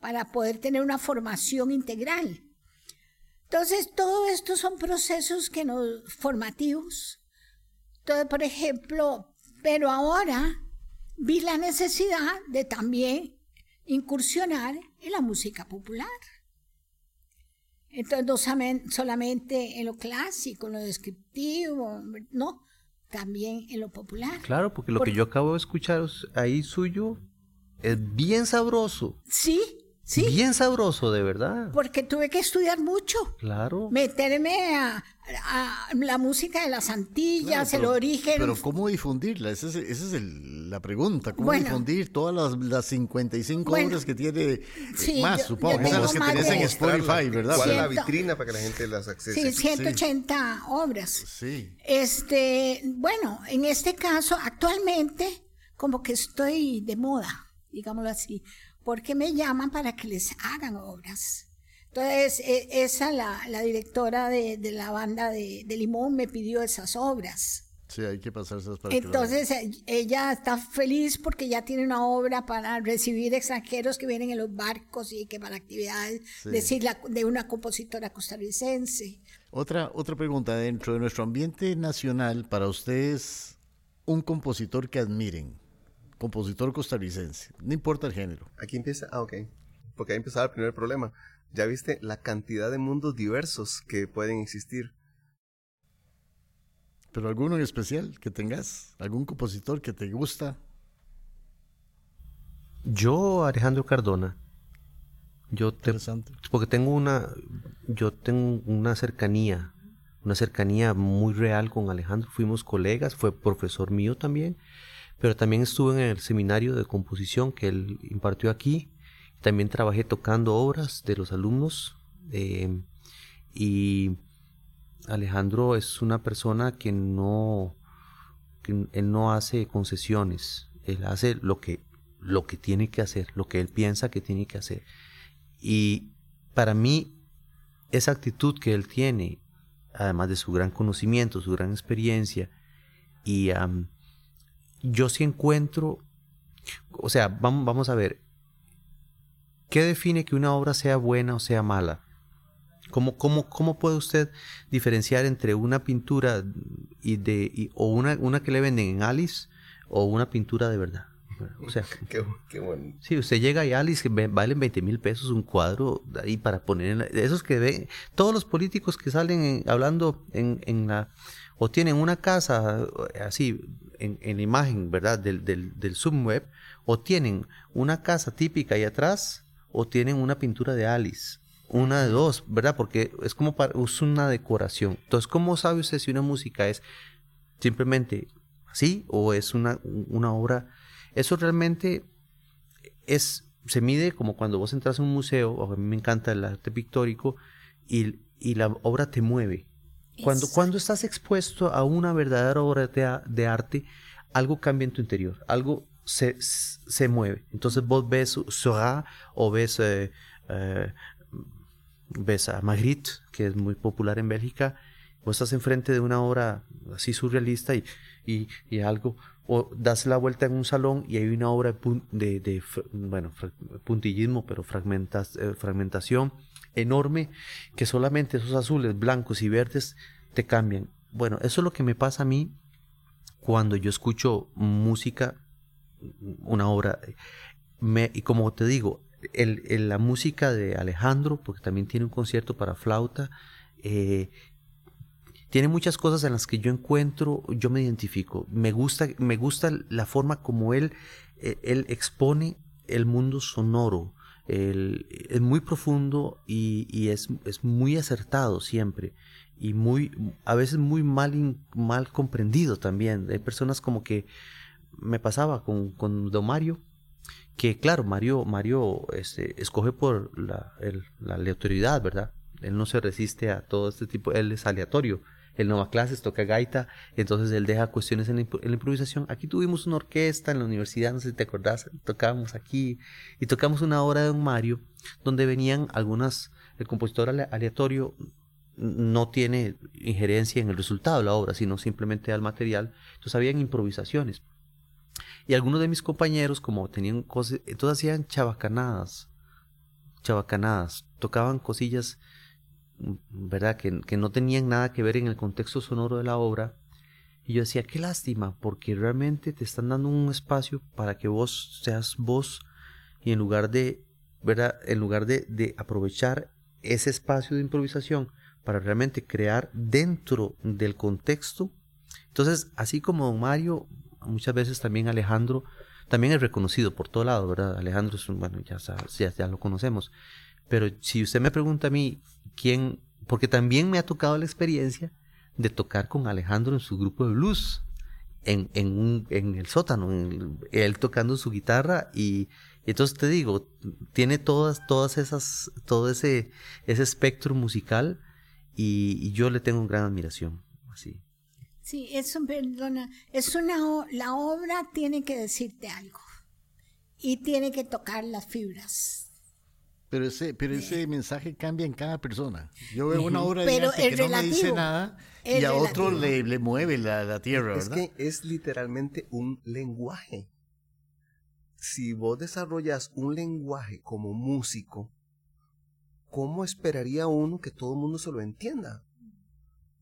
para poder tener una formación integral. Entonces, todo esto son procesos que nos, formativos entonces, por ejemplo, pero ahora vi la necesidad de también incursionar en la música popular. Entonces, no solamente en lo clásico, en lo descriptivo, no, también en lo popular. Claro, porque lo que yo acabo de escuchar ahí suyo es bien sabroso. Sí, Bien sabroso, de verdad. Porque tuve que estudiar mucho. Claro. Meterme a, la música de las Antillas, el origen. Pero ¿cómo difundirla? Esa es, la pregunta. ¿Cómo difundir todas las, las 55 obras que tiene eh, más, supongo? las que tenés en Spotify, ¿verdad? ¿Cuál es la vitrina para que la gente las accese? Sí, 180 obras. Sí. Este, bueno, en este caso, actualmente, como que estoy de moda, digámoslo así porque me llaman para que les hagan obras. Entonces, e, esa, la, la directora de, de, la banda de, de, Limón me pidió esas obras. Sí, hay que pasárselas para Entonces, que ella está feliz porque ya tiene una obra para recibir extranjeros que vienen en los barcos y que para actividades, decir, de una compositora costarricense. Otra, otra pregunta, dentro de nuestro ambiente nacional, para ustedes, un compositor que admiren compositor costarricense, no importa el género. Aquí empieza, ah, ok, porque ahí empezaba el primer problema. Ya viste la cantidad de mundos diversos que pueden existir. Pero alguno en especial que tengas, algún compositor que te gusta. Yo, Alejandro Cardona. Yo te, porque tengo una, yo tengo una cercanía, una cercanía muy real con Alejandro. Fuimos colegas, fue profesor mío también pero también estuve en el seminario de composición que él impartió aquí. También trabajé tocando obras de los alumnos. Eh, y Alejandro es una persona que no, él no hace concesiones. Él hace lo que, lo que tiene que hacer, lo que él piensa que tiene que hacer. Y para mí, esa actitud que él tiene, además de su gran conocimiento, su gran experiencia, y yo sí encuentro, o sea, vamos, vamos a ver, ¿qué define que una obra sea buena o sea mala? ¿Cómo, cómo, cómo puede usted diferenciar entre una pintura y de, o una, una que le venden en Alice o una pintura de verdad? O sea, qué, qué bueno. Sí, usted llega y Alice, valen 20 mil pesos un cuadro ahí para poner, en esos que ven, todos los políticos que salen hablando en, en la, o tienen una casa así, en, la imagen, ¿verdad? Del, del, del subweb, o tienen una casa típica ahí atrás, o tienen una pintura de Alice, una de dos, ¿verdad? Porque es como para, es una decoración. Entonces, ¿cómo sabe usted si una música es simplemente así o es una, una obra? Eso realmente es, se mide como cuando vos entras a un museo, a mí me encanta el arte pictórico, y, y la obra te mueve. Cuando, cuando estás expuesto a una verdadera obra de, de arte, algo cambia en tu interior, algo se, se mueve. Entonces vos ves Seurat o ves, eh, eh, ves a Magritte, que es muy popular en Bélgica, vos estás enfrente de una obra así surrealista y, y, y algo, o das la vuelta en un salón y hay una obra de, de, bueno, puntillismo, pero fragmentas, eh, fragmentación enorme, que solamente esos azules, blancos y verdes te cambian. Bueno, eso es lo que me pasa a mí cuando yo escucho música una obra. Me, y como te digo, el, la música de Alejandro, porque también tiene un concierto para flauta, eh, tiene muchas cosas en las que yo encuentro, yo me identifico. Me gusta, me gusta la forma como él, eh, él expone el mundo sonoro. Es muy profundo y, es, es, muy acertado siempre y muy a veces muy mal mal comprendido también hay personas como que me pasaba con, con Don Mario, que claro, Mario, Mario este, escoge por la, la aleatoriedad, ¿verdad? Él no se resiste a todo este tipo, él es aleatorio. Él no va clases, toca gaita, entonces él deja cuestiones en la, improvisación. Aquí tuvimos una orquesta en la universidad, no sé si te acordás, tocábamos aquí y tocamos una obra de Don Mario donde venían algunas, el compositor aleatorio no tiene injerencia en el resultado de la obra, sino simplemente al material. Entonces habían improvisaciones. Y algunos de mis compañeros, como tenían cosas, entonces hacían chabacanadas, chabacanadas, tocaban cosillas, ¿verdad? Que, que no tenían nada que ver en el contexto sonoro de la obra. Y yo decía, qué lástima, porque realmente te están dando un espacio para que vos seas vos y en lugar de, ¿verdad? En lugar de, de aprovechar ese espacio de improvisación para realmente crear dentro del contexto. Entonces, así como Mario muchas veces también Alejandro también es reconocido por todo lado, ¿verdad? Alejandro es bueno, ya, ya, ya lo conocemos. Pero si usted me pregunta a mí quién, porque también me ha tocado la experiencia de tocar con Alejandro en su grupo de blues, en, en, un, en el sótano, él tocando su guitarra y, entonces te digo, tiene todas, todas esas, todo ese, ese espectro musical y, y yo le tengo gran admiración, así. Sí, eso, perdona, es una, la obra tiene que decirte algo y tiene que tocar las fibras. Pero ese, pero ese mensaje cambia en cada persona. Yo veo una obra de arte que no me dice nada y a otro le, le, mueve la, la tierra, ¿verdad? Es que es literalmente un lenguaje. Si vos desarrollas un lenguaje como músico, ¿cómo esperaría uno que todo el mundo se lo entienda?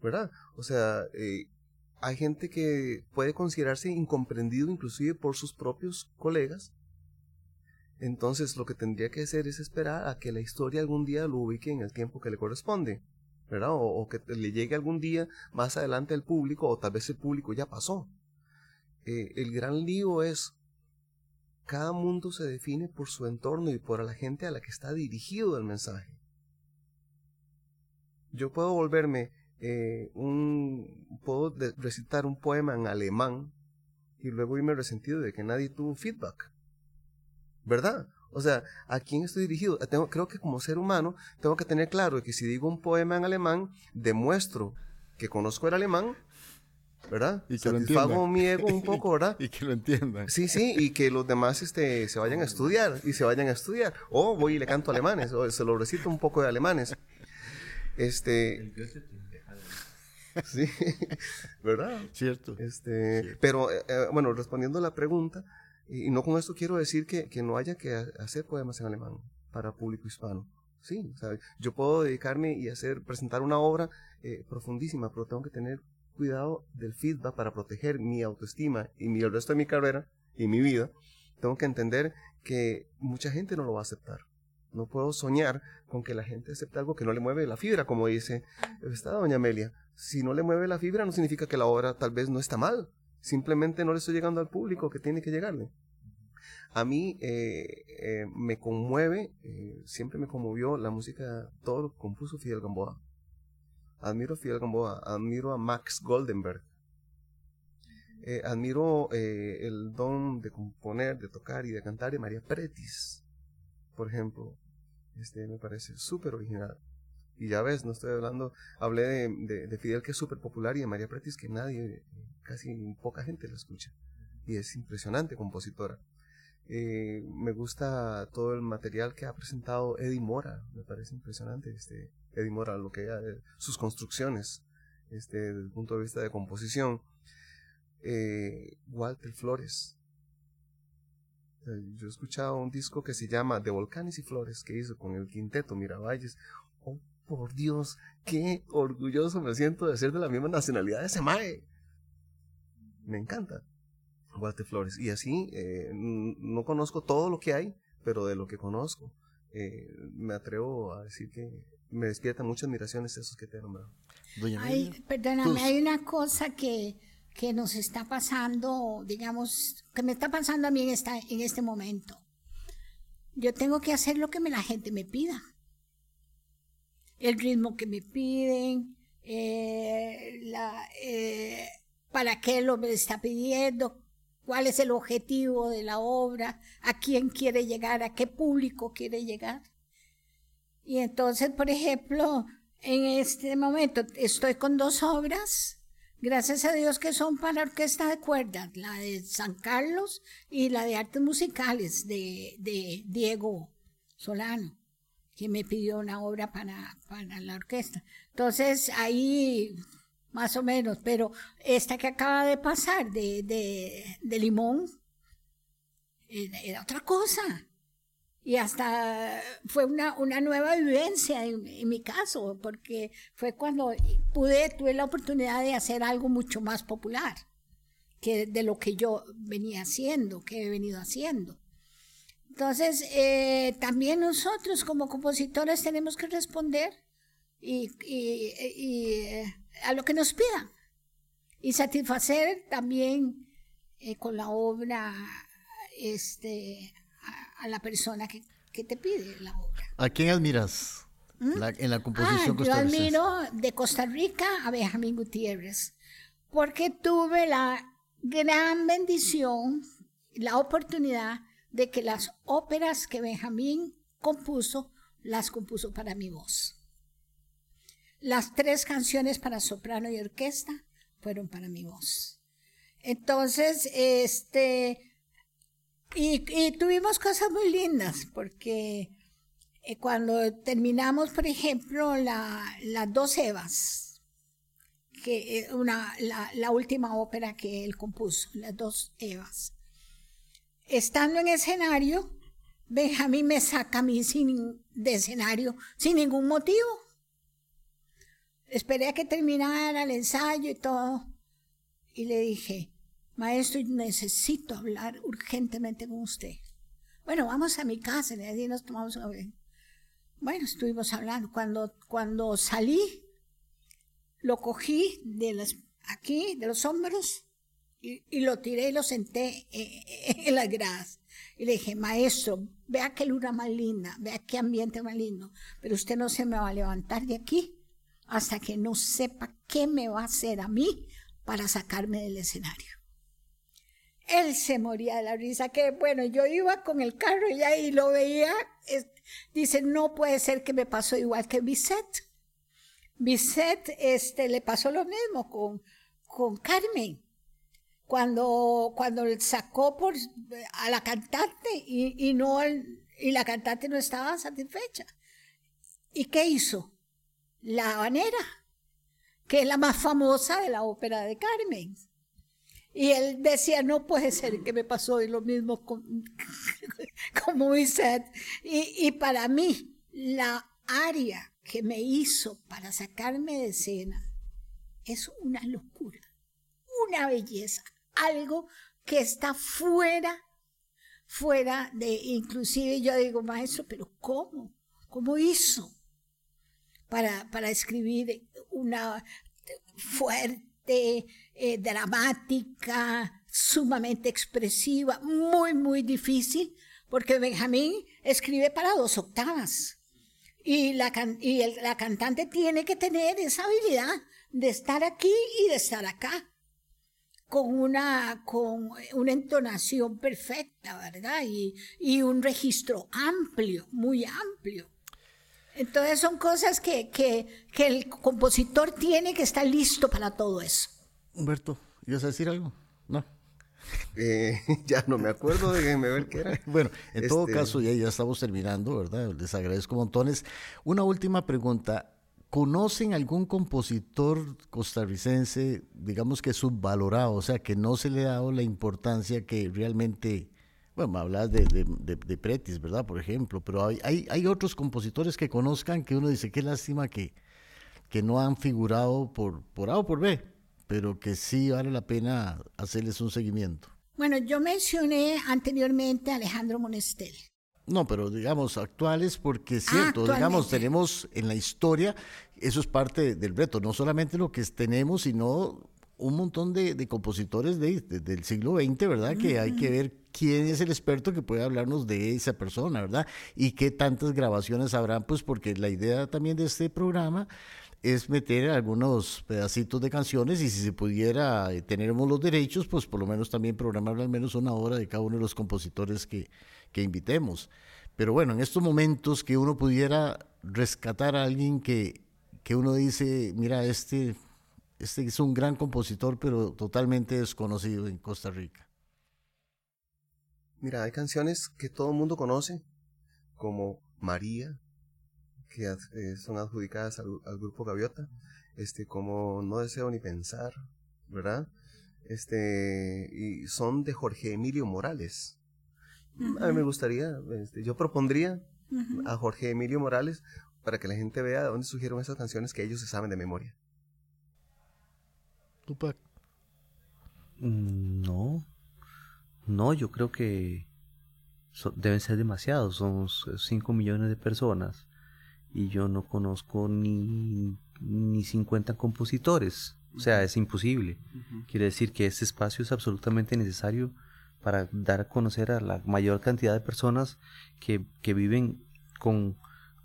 ¿Verdad? O sea, eh, hay gente que puede considerarse incomprendido inclusive por sus propios colegas. Entonces lo que tendría que hacer es esperar a que la historia algún día lo ubique en el tiempo que le corresponde, ¿verdad? O, que le llegue algún día más adelante al público o tal vez el público ya pasó. Eh, el gran lío es cada mundo se define por su entorno y por la gente a la que está dirigido el mensaje. Yo puedo volverme eh, un, puedo recitar un poema en alemán y luego irme resentido de que nadie tuvo feedback. ¿Verdad? O sea, ¿a quién estoy dirigido? Tengo, creo que como ser humano tengo que tener claro que si digo un poema en alemán, demuestro que conozco el alemán, ¿verdad? Y que Satisfago mi ego un poco, ¿verdad? y que lo entiendan. Sí, sí, y que los demás este, se vayan a estudiar, y se vayan a estudiar. O voy y le canto alemanes, o se lo recito un poco de alemanes. Este... sí, ¿verdad? Cierto. Este, Pero, eh, eh, bueno, respondiendo a la pregunta, y, no con esto quiero decir que, que, no haya que hacer poemas en alemán para público hispano. Sí, yo puedo dedicarme y hacer, presentar una obra eh, profundísima, pero tengo que tener cuidado del feedback para proteger mi autoestima y mi, el resto de mi carrera y mi vida. Tengo que entender que mucha gente no lo va a aceptar. No puedo soñar con que la gente acepte algo que no le mueve la fibra, como dice esta doña Amelia. Si no le mueve la fibra no significa que la obra tal vez no está mal. Simplemente no le estoy llegando al público que tiene que llegarle. A mí eh, eh, me conmueve, eh, siempre me conmovió la música, todo lo compuso Fidel Gamboa. Admiro Fidel Gamboa, admiro a Max Goldenberg. admiro el don de componer, de tocar y de cantar de María Pretis, por ejemplo. Este me parece súper original. Y ya ves, no estoy hablando, hablé de, de, Fidel que es súper popular y de María Pretis que nadie, casi poca gente la escucha. Y es impresionante compositora. Eh, me gusta todo el material que ha presentado Eddie Mora, me parece impresionante este Eddie Mora, lo que sus construcciones, este, desde el punto de vista de composición. Eh, Walter Flores. Eh, yo he escuchado un disco que se llama De Volcanes y Flores que hizo con el quinteto Miravalles. Por Dios, qué orgulloso me siento de ser de la misma nacionalidad de ese mae. Me encanta Walter Flores. Y así, eh, no conozco todo lo que hay, pero de lo que conozco, eh, me atrevo a decir que me despierta mucha admiración esos que te he nombrado. Ay, perdóname, hay una cosa que, que nos está pasando, digamos, que me está pasando a mí en, esta, en este momento. Yo tengo que hacer lo que me, la gente me pida el ritmo que me piden, eh, eh, para qué lo me está pidiendo, cuál es el objetivo de la obra, a quién quiere llegar, a qué público quiere llegar. Y entonces, por ejemplo, en este momento estoy con dos obras, gracias a Dios que son para orquesta de cuerdas, la de San Carlos y la de artes musicales de, de Diego Solano que me pidió una obra para, para la orquesta. Entonces ahí más o menos, pero esta que acaba de pasar de, de, Limón era otra cosa. Y hasta fue una, una nueva vivencia en, en, mi caso, porque fue cuando pude, tuve la oportunidad de hacer algo mucho más popular que de lo que yo venía haciendo, que he venido haciendo. Entonces, eh, también nosotros como compositores tenemos que responder y, eh, a lo que nos pidan y satisfacer también eh, con la obra este, a, la persona que, te pide la obra. ¿A quién admiras ¿Mm? en la composición ah, Yo admiro de Costa Rica a Benjamín Gutiérrez porque tuve la gran bendición, la oportunidad de que las óperas que Benjamín compuso, las compuso para mi voz. Las tres canciones para soprano y orquesta fueron para mi voz. Entonces, este, y, tuvimos cosas muy lindas, porque eh, cuando terminamos, por ejemplo, las dos Evas, que eh, una, la, la última ópera que él compuso, las dos Evas, estando en escenario, Benjamín me saca a mí sin, de escenario sin ningún motivo. Esperé a que terminara el ensayo y todo. Y le dije, maestro, necesito hablar urgentemente con usted. Bueno, vamos a mi casa, y nos tomamos una. Bueno, estuvimos hablando. Cuando, cuando salí, lo cogí de las, aquí, de los hombros, y, lo tiré y lo senté en, las gradas. Y le dije, maestro, vea qué luna más linda, vea qué ambiente más lindo, pero usted no se me va a levantar de aquí hasta que no sepa qué me va a hacer a mí para sacarme del escenario. Él se moría de la risa, que bueno, yo iba con el carro y ahí lo veía, dice, no puede ser que me pasó igual que Bisette. Bisette este, le pasó lo mismo con, con Carmen cuando, cuando sacó a la cantante y, no, y la cantante no estaba satisfecha. ¿Y qué hizo? La habanera, que es la más famosa de la ópera de Carmen. Y él decía, no puede ser que me pasó lo mismo con, Bizet. Y, y para mí, la área que me hizo para sacarme de escena es una locura, una belleza algo que está fuera, fuera de, inclusive yo digo, maestro, pero ¿cómo? ¿Cómo hizo para, para escribir una fuerte, eh, dramática, sumamente expresiva, muy, muy difícil, porque Benjamín escribe para dos octavas. Y, la, y la cantante tiene que tener esa habilidad de estar aquí y de estar acá con una, con una entonación perfecta, ¿verdad? Y, y, un registro amplio, muy amplio. Entonces son cosas que, que, que, el compositor tiene que estar listo para todo eso. Humberto, ¿ibas a decir algo? No. Eh, ya no me acuerdo, déjenme ver qué era. bueno, en todo este, caso, ya, ya estamos terminando, ¿verdad? Les agradezco montones. Una última pregunta. ¿Conocen algún compositor costarricense, digamos que subvalorado, o sea, que no se le ha dado la importancia que realmente, bueno, hablas de, de, Pretis, ¿verdad? Por ejemplo, pero hay, hay, hay, otros compositores que conozcan que uno dice, qué lástima que, que no han figurado por, por A o por B, pero que sí vale la pena hacerles un seguimiento. Bueno, yo mencioné anteriormente a Alejandro Monestel. No, pero digamos actuales porque es cierto, digamos, tenemos en la historia, eso es parte del reto, no solamente lo que tenemos, sino un montón de, compositores de, del siglo XX, ¿verdad? Que hay que ver quién es el experto que puede hablarnos de esa persona, ¿verdad? Y qué tantas grabaciones habrán, pues porque la idea también de este programa es meter algunos pedacitos de canciones y si se pudiera, eh, tenemos los derechos, pues por lo menos también programar al menos una hora de cada uno de los compositores que, que invitemos. Pero bueno, en estos momentos que uno pudiera rescatar a alguien que, que uno dice, mira, este, este es un gran compositor, pero totalmente desconocido en Costa Rica. Mira, hay canciones que todo el mundo conoce, como María, que eh, son adjudicadas al, al, grupo Gaviota, este, como No deseo ni pensar, ¿verdad? Este, y son de Jorge Emilio Morales. A mí me gustaría, este, yo propondría a Jorge Emilio Morales para que la gente vea de dónde surgieron esas canciones que ellos se saben de memoria. Tupac. Mm, no, no, yo creo que deben ser demasiados, son 5 millones de personas y yo no conozco ni, ni 50 compositores, o sea, es imposible. Quiere decir que este espacio es absolutamente necesario para dar a conocer a la mayor cantidad de personas que, que viven con,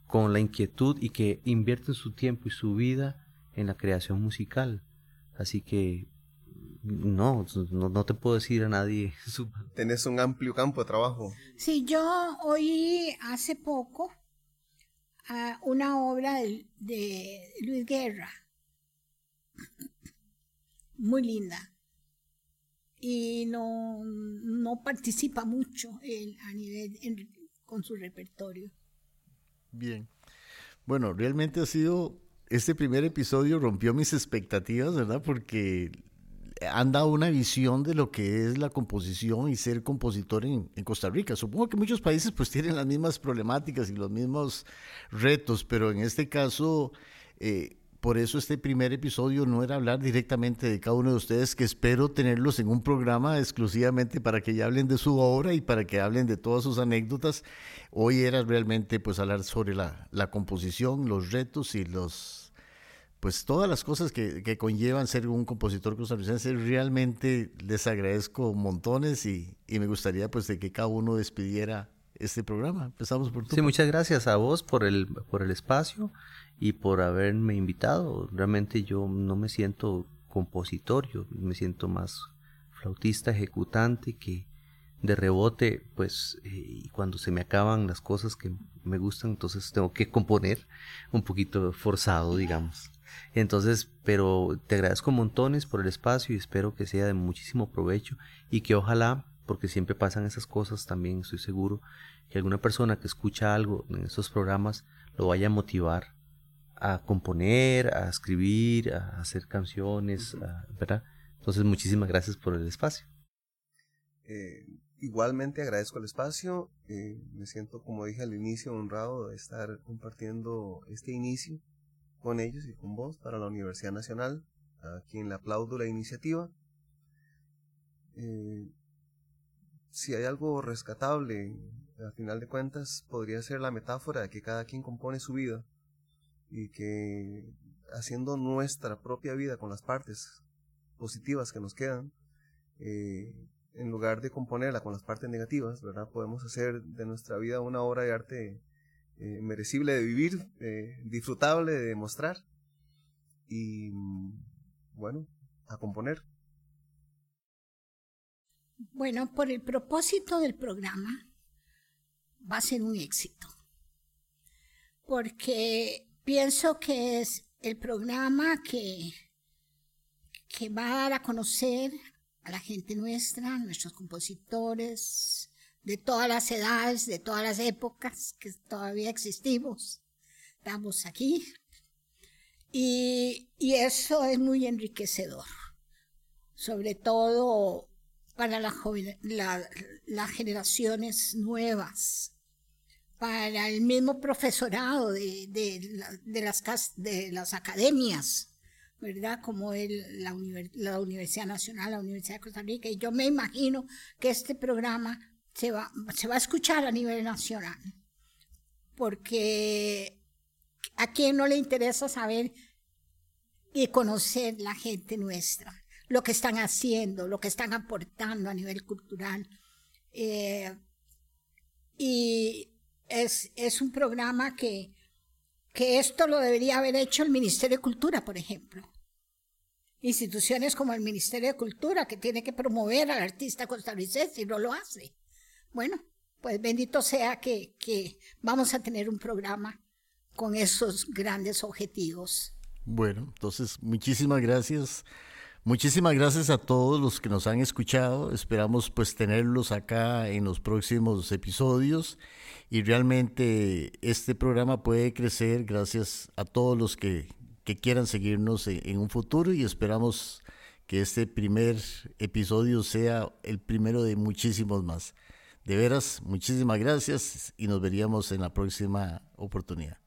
con la inquietud y que invierten su tiempo y su vida en la creación musical. Así que no, no, te puedo decir a nadie. Tenés un amplio campo de trabajo. Sí, yo oí hace poco a una obra de, de Luis Guerra, muy linda y no, no participa mucho él a nivel con su repertorio. Bien. Bueno, realmente ha sido, este primer episodio rompió mis expectativas, ¿verdad? Porque han dado una visión de lo que es la composición y ser compositor en, en, Costa Rica. Supongo que muchos países pues tienen las mismas problemáticas y los mismos retos, pero en este caso eh, por eso este primer episodio no era hablar directamente de cada uno de ustedes, que espero tenerlos en un programa exclusivamente para que ya hablen de su obra y para que hablen de todas sus anécdotas. Hoy era realmente pues hablar sobre la, la composición, los retos y los pues todas las cosas que, que, conllevan ser un compositor costarricense, realmente les agradezco montones y, y, me gustaría pues de que cada uno despidiera este programa. Empezamos por Sí, muchas gracias a vos por el, por el espacio y por haberme invitado. Realmente yo no me siento compositor, yo me siento más flautista, ejecutante, que de rebote, pues eh, cuando se me acaban las cosas que me gustan, entonces tengo que componer un poquito forzado, digamos. Entonces, pero te agradezco montones por el espacio y espero que sea de muchísimo provecho y que ojalá, porque siempre pasan esas cosas también, estoy seguro, que alguna persona que escucha algo en estos programas lo vaya a motivar a componer, a escribir, a hacer canciones, ¿verdad? Entonces, muchísimas gracias por el espacio. Eh, igualmente agradezco el espacio, eh, me siento, como dije al inicio, honrado de estar compartiendo este inicio con ellos y con vos para la Universidad Nacional, a quien le aplaudo la iniciativa. Eh, si hay algo rescatable, al final de cuentas, podría ser la metáfora de que cada quien compone su vida y que haciendo nuestra propia vida con las partes positivas que nos quedan, eh, en lugar de componerla con las partes negativas, ¿verdad? Podemos hacer de nuestra vida una obra de arte eh, merecible de vivir, eh, disfrutable de demostrar y bueno, a componer. Bueno, por el propósito del programa va a ser un éxito, porque pienso que es el programa que, que va a dar a conocer a la gente nuestra, nuestros compositores, de todas las edades, de todas las épocas que todavía existimos. Estamos aquí. Y, eso es muy enriquecedor, sobre todo para la las generaciones nuevas, para el mismo profesorado de, de, las, de las academias ¿verdad? Como la, la, Universidad Nacional, la Universidad de Costa Rica. Y yo me imagino que este programa se va, se va a escuchar a nivel nacional, porque a quien no le interesa saber y conocer la gente nuestra, lo que están haciendo, lo que están aportando a nivel cultural. Eh, y es, es un programa que, que esto lo debería haber hecho el Ministerio de Cultura, por ejemplo instituciones como el Ministerio de Cultura, que tiene que promover al artista costarricense y no lo hace. Bueno, pues bendito sea que, que vamos a tener un programa con esos grandes objetivos. Bueno, entonces muchísimas gracias. Muchísimas gracias a todos los que nos han escuchado. Esperamos pues tenerlos acá en los próximos episodios y realmente este programa puede crecer gracias a todos los que que quieran seguirnos en, un futuro y esperamos que este primer episodio sea el primero de muchísimos más. De veras, muchísimas gracias y nos veríamos en la próxima oportunidad.